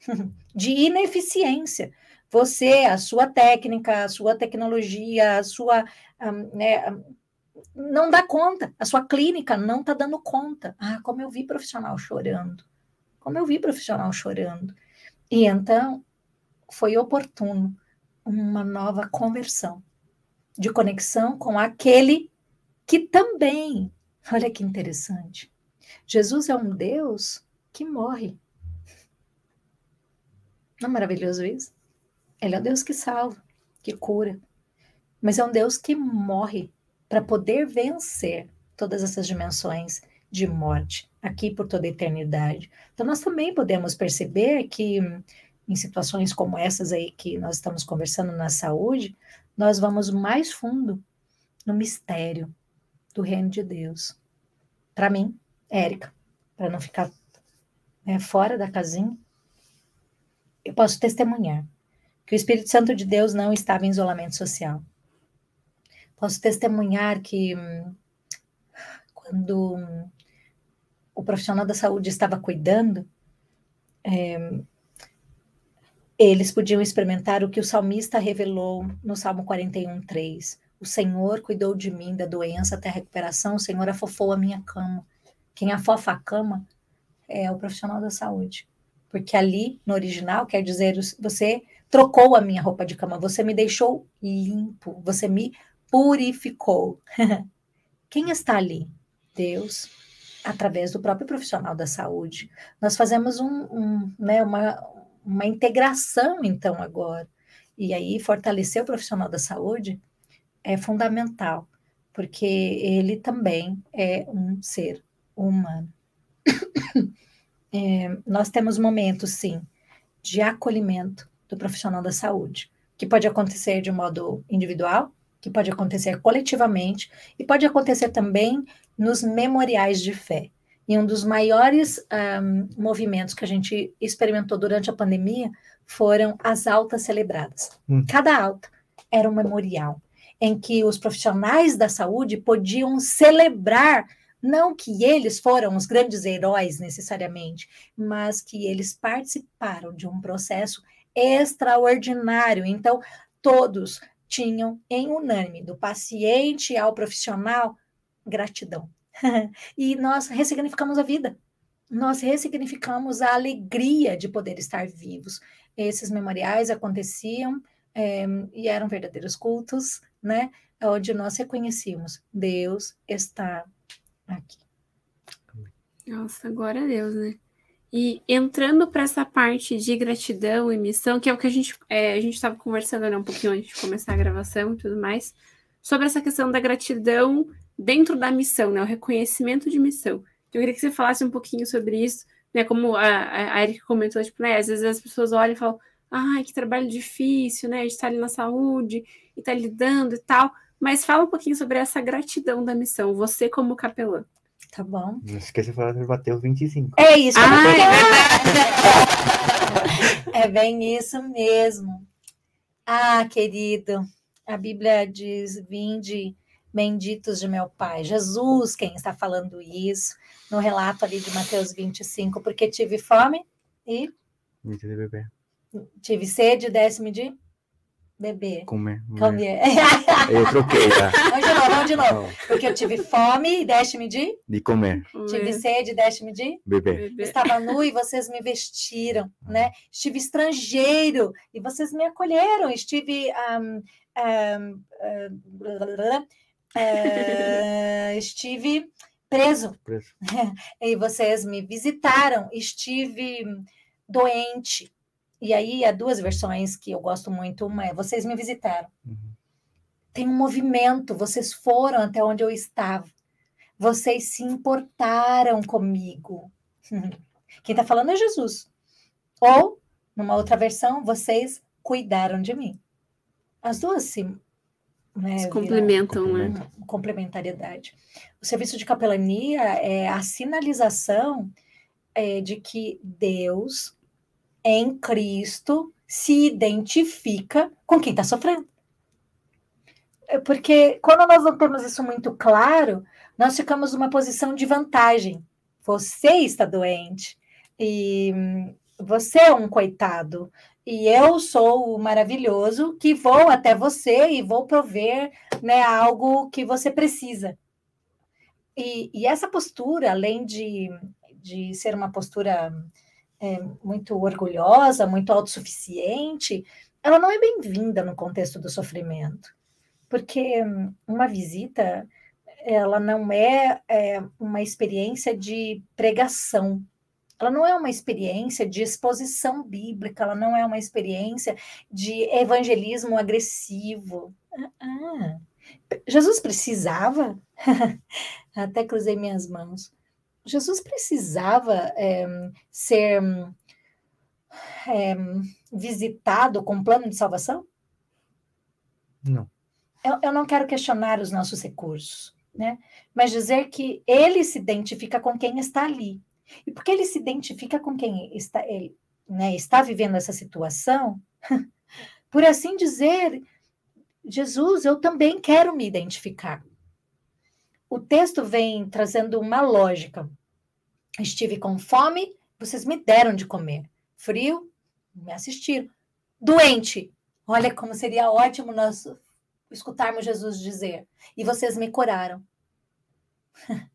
de ineficiência. Você, a sua técnica, a sua tecnologia, a sua. Um, né, não dá conta, a sua clínica não está dando conta. Ah, como eu vi profissional chorando. Como eu vi profissional chorando. E então foi oportuno uma nova conversão, de conexão com aquele que também, olha que interessante, Jesus é um Deus que morre. Não é maravilhoso isso? Ele é o Deus que salva, que cura, mas é um Deus que morre para poder vencer todas essas dimensões de morte aqui por toda a eternidade. Então nós também podemos perceber que em situações como essas aí que nós estamos conversando na saúde, nós vamos mais fundo no mistério do reino de Deus. Para mim, Érica, para não ficar né, fora da casinha, eu posso testemunhar que o Espírito Santo de Deus não estava em isolamento social. Posso testemunhar que quando o profissional da saúde estava cuidando, é, eles podiam experimentar o que o salmista revelou no Salmo 41, 3. O Senhor cuidou de mim da doença até a recuperação, o Senhor afofou a minha cama. Quem afofa a cama é o profissional da saúde. Porque ali, no original, quer dizer, você trocou a minha roupa de cama, você me deixou limpo, você me purificou. Quem está ali? Deus, através do próprio profissional da saúde. Nós fazemos um, um né, uma, uma integração, então, agora. E aí, fortalecer o profissional da saúde é fundamental, porque ele também é um ser humano. É, nós temos momentos, sim, de acolhimento do profissional da saúde, que pode acontecer de modo individual, que pode acontecer coletivamente e pode acontecer também nos memoriais de fé. E um dos maiores um, movimentos que a gente experimentou durante a pandemia foram as altas celebradas. Hum. Cada alta era um memorial em que os profissionais da saúde podiam celebrar não que eles foram os grandes heróis necessariamente, mas que eles participaram de um processo extraordinário. Então, todos tinham em unânime, do paciente ao profissional, gratidão. e nós ressignificamos a vida. Nós ressignificamos a alegria de poder estar vivos. Esses memoriais aconteciam é, e eram verdadeiros cultos, né? Onde nós reconhecíamos Deus está aqui. Nossa, glória a Deus, né? E entrando para essa parte de gratidão e missão, que é o que a gente é, a gente estava conversando né, um pouquinho antes de começar a gravação e tudo mais, sobre essa questão da gratidão dentro da missão, né? O reconhecimento de missão. Então, eu queria que você falasse um pouquinho sobre isso, né? Como a, a Erika comentou, tipo, né? Às vezes as pessoas olham e falam, ai, que trabalho difícil, né? A gente está ali na saúde e está lidando e tal. Mas fala um pouquinho sobre essa gratidão da missão, você como capelã. Tá bom. Não esqueça de falar bater os 25. É isso. Ah, é, é bem isso mesmo. Ah, querido, a Bíblia diz: vinde benditos de meu Pai. Jesus, quem está falando isso, no relato ali de Mateus 25, porque tive fome e. Tive sede, décimo de beber. Comer. Comer. Eu troquei, tá? Vamos de novo, vamos de novo. Porque eu tive fome e deste-me de? De comer. Tive sede e deste-me de? Beber. Estava nu e vocês me vestiram, né? Estive estrangeiro e vocês me acolheram. Estive... Um, um, um, é, estive preso. preso. e vocês me visitaram, estive doente. E aí há duas versões que eu gosto muito. Uma é vocês me visitaram. Uhum. Tem um movimento, vocês foram até onde eu estava. Vocês se importaram comigo. Quem está falando é Jesus. Ou, numa outra versão, vocês cuidaram de mim. As duas se, né, se complementam, né? Complementariedade. O serviço de capelania é a sinalização é, de que Deus, em Cristo, se identifica com quem está sofrendo. É porque quando nós não temos isso muito claro, nós ficamos numa posição de vantagem. Você está doente e você é um coitado e eu sou o maravilhoso que vou até você e vou prover né, algo que você precisa. E, e essa postura, além de, de ser uma postura é, muito orgulhosa, muito autossuficiente, ela não é bem-vinda no contexto do sofrimento, porque uma visita ela não é, é uma experiência de pregação, ela não é uma experiência de exposição bíblica, ela não é uma experiência de evangelismo agressivo. Ah, ah. Jesus precisava, até cruzei minhas mãos, Jesus precisava é, ser é, visitado com um plano de salvação? Não. Eu, eu, não quero questionar os nossos recursos, né? Mas dizer que ele se identifica com quem está ali. E porque ele se identifica com quem está, ele, né, está vivendo essa situação, por assim dizer, Jesus, eu também quero me identificar o texto vem trazendo uma lógica. Estive com fome, vocês me deram de comer. Frio, me assistiram. Doente, olha como seria ótimo nós escutarmos Jesus dizer. E vocês me curaram.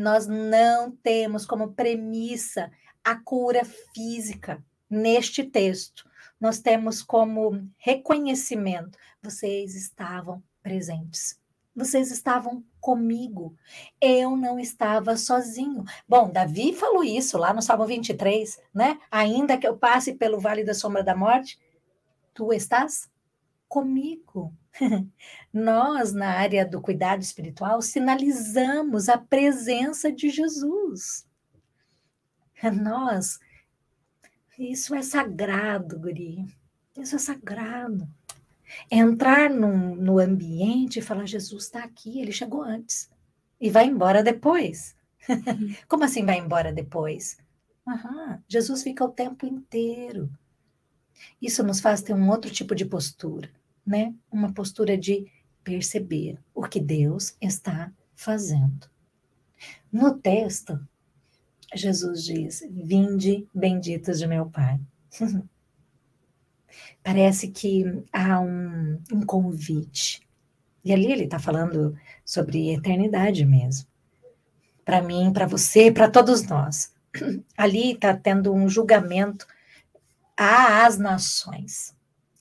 nós não temos como premissa a cura física neste texto. Nós temos como reconhecimento. Vocês estavam presentes. Vocês estavam comigo. Eu não estava sozinho. Bom, Davi falou isso lá no Salmo 23, né? Ainda que eu passe pelo vale da sombra da morte, tu estás comigo. Nós, na área do cuidado espiritual, sinalizamos a presença de Jesus. Nós, isso é sagrado, Guri. Isso é sagrado entrar num, no ambiente e falar: Jesus está aqui, ele chegou antes e vai embora depois. Como assim vai embora depois? Uhum. Jesus fica o tempo inteiro. Isso nos faz ter um outro tipo de postura, né? Uma postura de perceber o que Deus está fazendo. No texto, Jesus diz: Vinde benditos de meu Pai. parece que há um, um convite. E ali ele está falando sobre eternidade mesmo. Para mim, para você, para todos nós. Ali está tendo um julgamento às nações.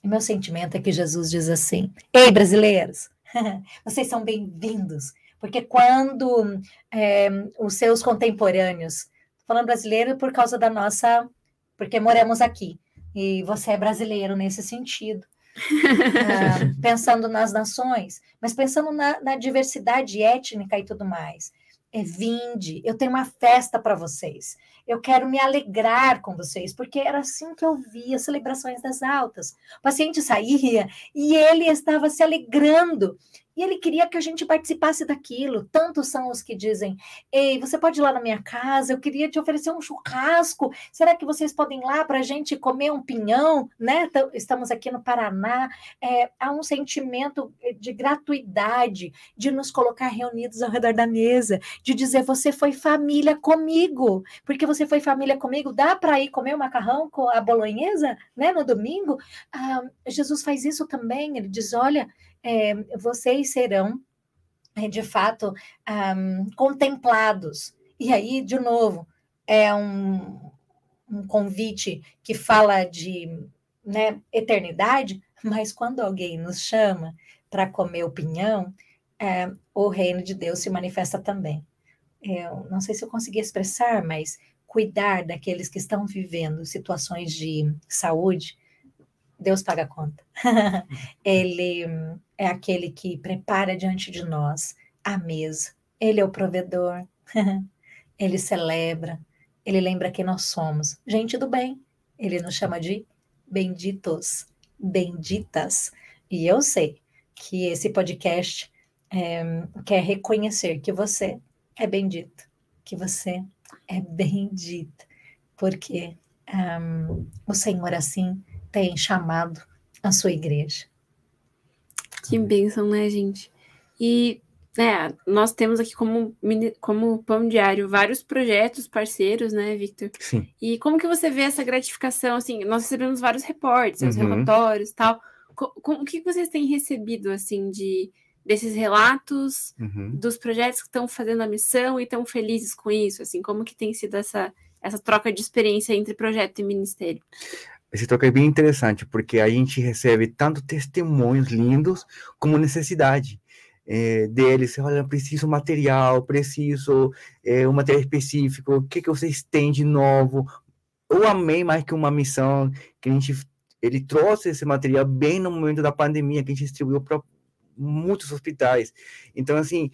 Meu sentimento é que Jesus diz assim: Ei, brasileiros, vocês são bem-vindos, porque quando é, os seus contemporâneos, falando brasileiro por causa da nossa, porque moramos aqui, e você é brasileiro nesse sentido. uh, pensando nas nações, mas pensando na, na, diversidade étnica e tudo mais. É vinde, eu tenho uma festa para vocês. Eu quero me alegrar com vocês, porque era assim que eu via celebrações das altas. O paciente saía e ele estava se alegrando. E ele queria que a gente participasse daquilo. Tantos são os que dizem: Ei, você pode ir lá na minha casa, eu queria te oferecer um churrasco. Será que vocês podem ir lá para a gente comer um pinhão? Né? Estamos aqui no Paraná. É, há um sentimento de gratuidade, de nos colocar reunidos ao redor da mesa, de dizer: Você foi família comigo, porque você foi família comigo. Dá para ir comer o macarrão com a bolonhesa né, no domingo? Ah, Jesus faz isso também. Ele diz: Olha é, vocês serão, é, de fato, um, contemplados. E aí, de novo, é um, um convite que fala de né, eternidade, mas quando alguém nos chama para comer o pinhão, é, o reino de Deus se manifesta também. Eu não sei se eu consegui expressar, mas cuidar daqueles que estão vivendo situações de saúde, Deus paga a conta. Ele é aquele que prepara diante de nós a mesa. Ele é o provedor. Ele celebra. ele lembra quem nós somos. Gente do bem. Ele nos chama de benditos, benditas. E eu sei que esse podcast é, quer reconhecer que você é bendito, que você é bendita, porque um, o Senhor assim tem chamado a sua igreja. Que bênção, né, gente? E né, nós temos aqui como, como pão diário vários projetos parceiros, né, Victor? Sim. E como que você vê essa gratificação? Assim, nós recebemos vários reportes, uhum. relatórios tal. O que vocês têm recebido, assim, de desses relatos uhum. dos projetos que estão fazendo a missão e estão felizes com isso? Assim, como que tem sido essa, essa troca de experiência entre projeto e ministério? Esse troca é bem interessante, porque a gente recebe tanto testemunhos lindos como necessidade é, deles. Olha, preciso material, preciso é, um material específico, o que, que vocês têm de novo? Eu amei mais que uma missão que a gente ele trouxe esse material bem no momento da pandemia que a gente distribuiu para muitos hospitais. Então, assim,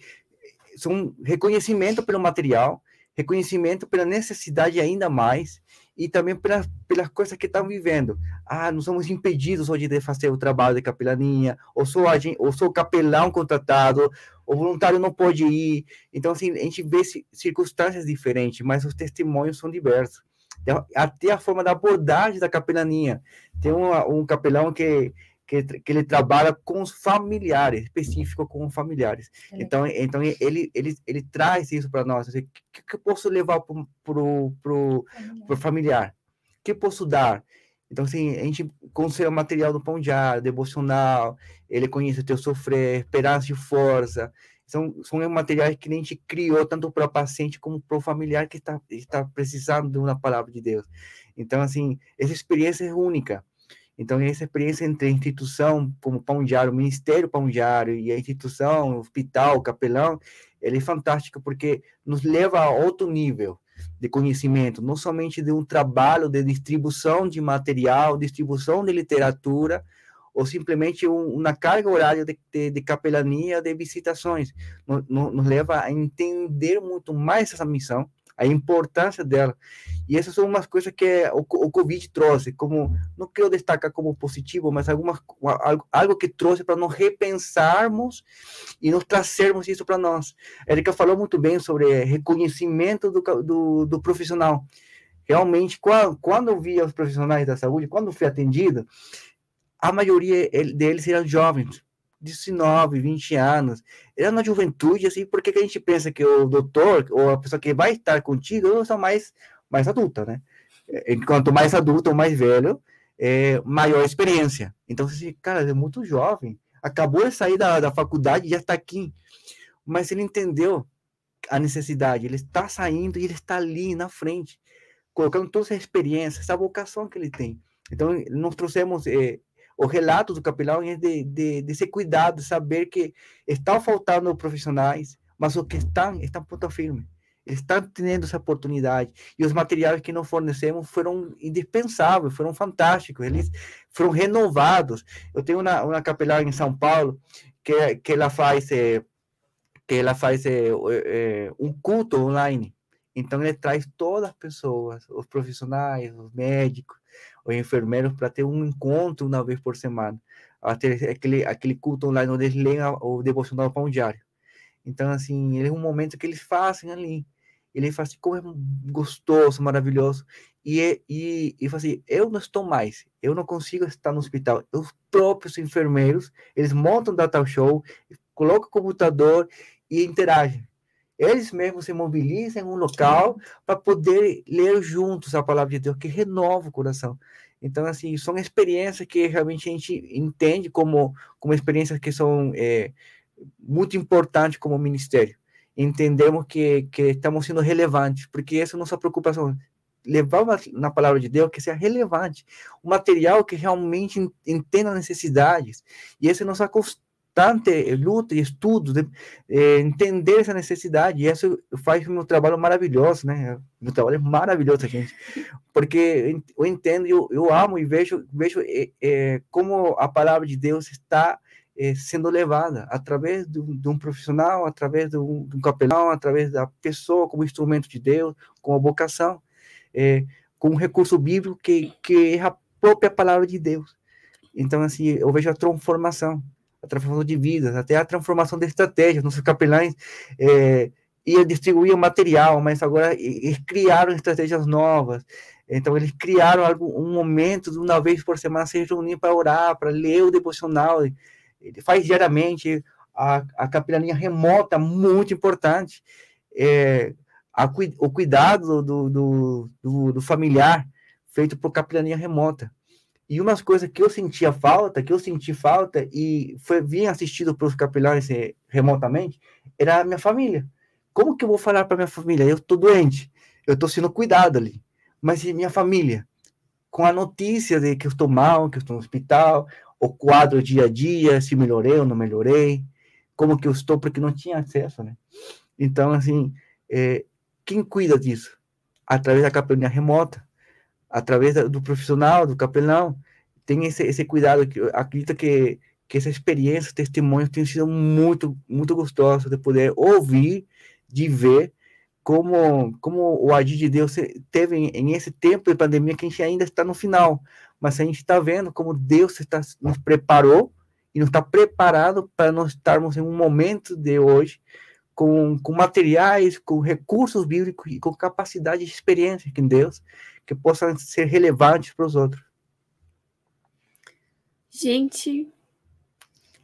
são reconhecimento pelo material, reconhecimento pela necessidade ainda mais e também pela, pelas coisas que estão vivendo. Ah, não somos impedidos hoje de fazer o trabalho de capelania, ou sou, agente, ou sou capelão contratado, o voluntário não pode ir. Então, assim, a gente vê circunstâncias diferentes, mas os testemunhos são diversos. Até a forma da abordagem da capelania. Tem um, um capelão que que, que ele trabalha com os familiares, específico com os familiares. É. Então, então ele, ele, ele traz isso para nós. O que, que eu posso levar para o pro, pro, pro familiar? O que posso dar? Então, assim, a gente consegue o material do pão diário, devocional, ele conhece o teu sofrer, esperança e força. São, são materiais que a gente criou tanto para o paciente como para o familiar que está, está precisando de uma palavra de Deus. Então, assim, essa experiência é única. Então, essa experiência entre a instituição, como pão diário, o Ministério Pão Diário, e a instituição, o hospital, o capelão, ele é fantástico porque nos leva a outro nível de conhecimento, não somente de um trabalho de distribuição de material, distribuição de literatura, ou simplesmente um, uma carga horária de, de, de capelania, de visitações. Nos, nos leva a entender muito mais essa missão, a importância dela. E essas são umas coisas que o, o Covid trouxe, como, não quero destacar como positivo, mas algumas, algo, algo que trouxe para nós repensarmos e nos trazermos isso para nós. A Erika falou muito bem sobre reconhecimento do, do, do profissional. Realmente, quando, quando eu via os profissionais da saúde, quando fui atendido, a maioria deles eram jovens, 19, 20 anos. Era na juventude, assim, porque que a gente pensa que o doutor, ou a pessoa que vai estar contigo, são mais, mais adulta, né? Enquanto mais adulto ou mais velho, é, maior experiência. Então, você, cara, é muito jovem. Acabou de sair da, da faculdade já está aqui. Mas ele entendeu a necessidade. Ele está saindo e ele está ali na frente, colocando toda essa experiência, essa vocação que ele tem. Então, nós trouxemos é, o relato do capelão é de, de, desse cuidado, saber que estão faltando profissionais, mas o que estão, estão ponta firme. Eles estão tendo essa oportunidade. E os materiais que nós fornecemos foram indispensáveis, foram fantásticos, eles foram renovados. Eu tenho uma, uma capelã em São Paulo que, que ela faz, é, que ela faz é, é, um culto online. Então, ele traz todas as pessoas, os profissionais, os médicos, ou enfermeiros para ter um encontro uma vez por semana, ter aquele, aquele culto online onde eles leem o devocional pão diário. Então, assim, é um momento que eles fazem ali. Ele faz assim, como é gostoso, maravilhoso. E, e, e assim, eu não estou mais, eu não consigo estar no hospital. Os próprios enfermeiros, eles montam data show, colocam o computador e interagem. Eles mesmos se mobilizam em um local para poder ler juntos a palavra de Deus, que renova o coração. Então, assim, são experiências que realmente a gente entende como, como experiências que são é, muito importantes como ministério. Entendemos que, que estamos sendo relevantes, porque essa é a nossa preocupação. Levar na palavra de Deus que seja relevante, um material que realmente entenda necessidades. E essa é a nossa constante luta e estudo, de, eh, entender essa necessidade, e isso faz meu trabalho maravilhoso, né? Meu trabalho é maravilhoso, gente, porque eu entendo, eu, eu amo e vejo, vejo eh, eh, como a palavra de Deus está sendo levada através de um, de um profissional, através de um, de um, capelão, através da pessoa como instrumento de Deus, com a vocação. é, com um recurso bíblico que, que é a própria palavra de Deus. Então, assim, eu vejo a transformação, a transformação de vidas, até a transformação de estratégias. Nossos capelães é, iam distribuir material, mas agora eles criaram estratégias novas. Então, eles criaram algo, um momento uma vez por semana se reunir para orar, para ler o devocional. Ele faz diariamente a, a capelania remota, muito importante. É, a, o cuidado do, do, do, do, familiar feito por capelania remota. E umas coisas que eu sentia falta, que eu senti falta e foi vinha assistido pelos capelares eh, remotamente, era a minha família. Como que eu vou falar para minha família? Eu estou doente, eu estou sendo cuidado ali mas e minha família? Com a notícia de que eu estou mal, que eu estou no hospital, o quadro dia a dia, se melhorei ou não melhorei, como que eu estou, porque não tinha acesso, né? Então, assim, é, quem cuida disso? Através da capelania remota, através do profissional, do capelão, tem esse, esse cuidado, que acredito que, que essa experiência, testemunhos, tem sido muito, muito gostoso de poder ouvir, de ver, como, como o agir de Deus teve em, em, esse tempo de pandemia que a gente ainda está no final, mas a gente está vendo como Deus está, nos preparou e nos está preparado para nós estarmos em um momento de hoje com, com materiais, com recursos bíblicos e com capacidade de experiência em Deus que possam ser relevantes para os outros. Gente,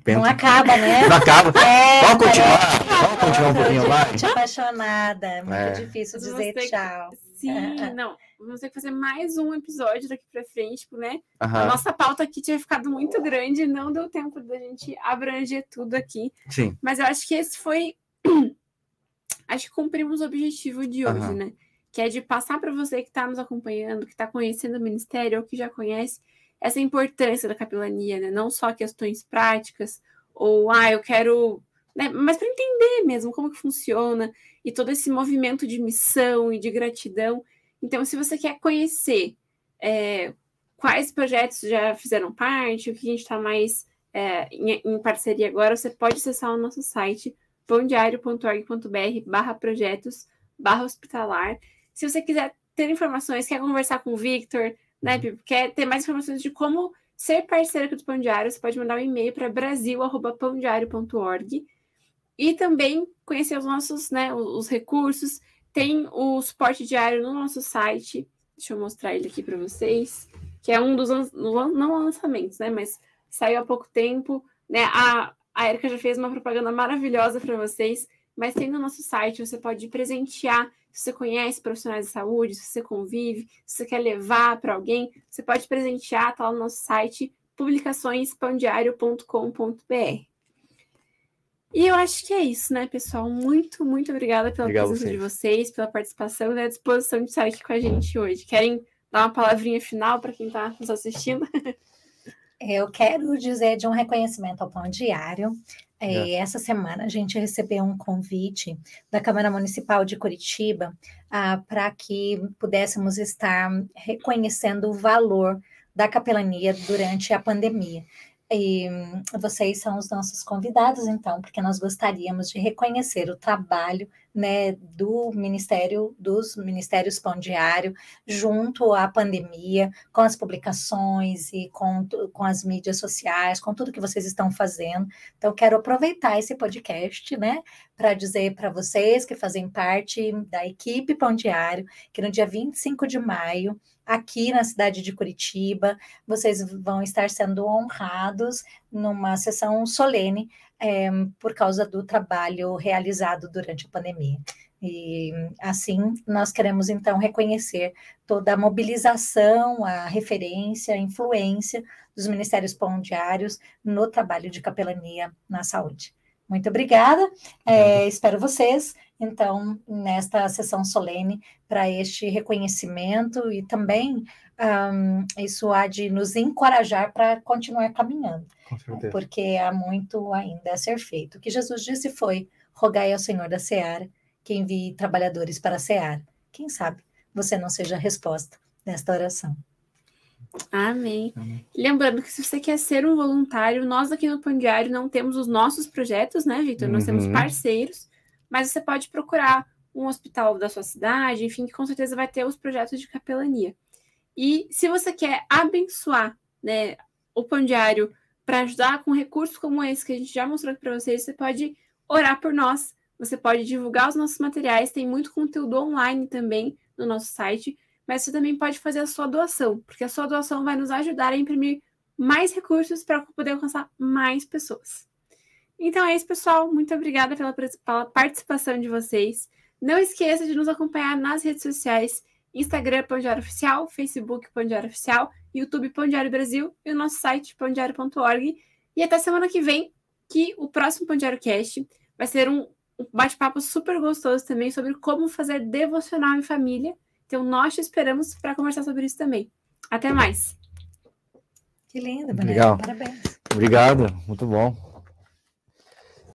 não acaba, né? Não acaba. É, Vamos continuar. Vamos continuar um pouquinho lá. Estou apaixonada. É muito é. difícil dizer tchau. Que... Sim, não. Vamos ter que fazer mais um episódio daqui para frente, tipo, né? Uhum. A nossa pauta aqui tinha ficado muito grande, não deu tempo da gente abranger tudo aqui. Sim. Mas eu acho que esse foi. acho que cumprimos o objetivo de hoje, uhum. né? Que é de passar para você que está nos acompanhando, que está conhecendo o ministério ou que já conhece, essa importância da capelania, né? Não só questões práticas, ou ah, eu quero. Né? Mas para entender mesmo como que funciona e todo esse movimento de missão e de gratidão. Então, se você quer conhecer é, quais projetos já fizeram parte, o que a gente está mais é, em, em, parceria agora, você pode acessar o nosso site pãodiário.org.br barra projetos barra hospitalar. Se você quiser ter informações, quer conversar com o Victor, né, Pipo? Quer ter mais informações de como ser parceiro aqui do Pão Diário, você pode mandar um e-mail para brasil.pãodiário.org e também conhecer os nossos, né, os recursos. Tem o suporte diário no nosso site. Deixa eu mostrar ele aqui para vocês, que é um dos não lançamentos, né, mas saiu há pouco tempo, né? A a Erika já fez uma propaganda maravilhosa para vocês, mas tem no nosso site, você pode presentear se você conhece profissionais de saúde, se você convive, se você quer levar para alguém, você pode presentear, tá lá no nosso site publicaçõespandiário.com.br. E eu acho que é isso, né, pessoal? Muito, muito obrigada pela Obrigado presença de vocês, pela participação e a disposição de estar aqui com a gente hoje. Querem dar uma palavrinha final para quem está nos assistindo? Eu quero dizer de um reconhecimento ao Pão Diário. É, essa semana a gente recebeu um convite da Câmara Municipal de Curitiba ah, para que pudéssemos estar reconhecendo o valor da capelania durante a pandemia. E vocês são os nossos convidados, então, porque nós gostaríamos de reconhecer o trabalho né, do Ministério, dos Ministérios Pão Diário, junto à pandemia, com as publicações e com, com as mídias sociais, com tudo que vocês estão fazendo. Então, quero aproveitar esse podcast, né, para dizer para vocês que fazem parte da equipe Pão Diário, que no dia 25 de maio aqui na cidade de Curitiba. Vocês vão estar sendo honrados numa sessão solene é, por causa do trabalho realizado durante a pandemia. E assim, nós queremos então reconhecer toda a mobilização, a referência, a influência dos ministérios pão diários no trabalho de capelania na saúde. Muito obrigada, é, espero vocês então, nesta sessão solene, para este reconhecimento e também um, isso há de nos encorajar para continuar caminhando, né? porque há muito ainda a ser feito. O que Jesus disse foi: rogai ao Senhor da seara que envie trabalhadores para a seara. Quem sabe você não seja a resposta desta oração. Amém. Amém. Lembrando que se você quer ser um voluntário, nós aqui no Pão Diário não temos os nossos projetos, né, Vitor? Nós temos uhum. parceiros mas você pode procurar um hospital da sua cidade, enfim, que com certeza vai ter os projetos de capelania. E se você quer abençoar né, o Pão Diário para ajudar com recursos como esse que a gente já mostrou aqui para vocês, você pode orar por nós, você pode divulgar os nossos materiais, tem muito conteúdo online também no nosso site, mas você também pode fazer a sua doação, porque a sua doação vai nos ajudar a imprimir mais recursos para poder alcançar mais pessoas. Então é isso, pessoal. Muito obrigada pela, pela participação de vocês. Não esqueça de nos acompanhar nas redes sociais: Instagram Pão Diário Oficial, Facebook Pão Diário Oficial, YouTube Pão Diário Brasil e o nosso site pãodiário.org. E até semana que vem, que o próximo Pão Diário Cast vai ser um bate-papo super gostoso também sobre como fazer devocional em família. Então, nós te esperamos para conversar sobre isso também. Até mais! Que lindo, Legal. Parabéns. Obrigado, muito bom.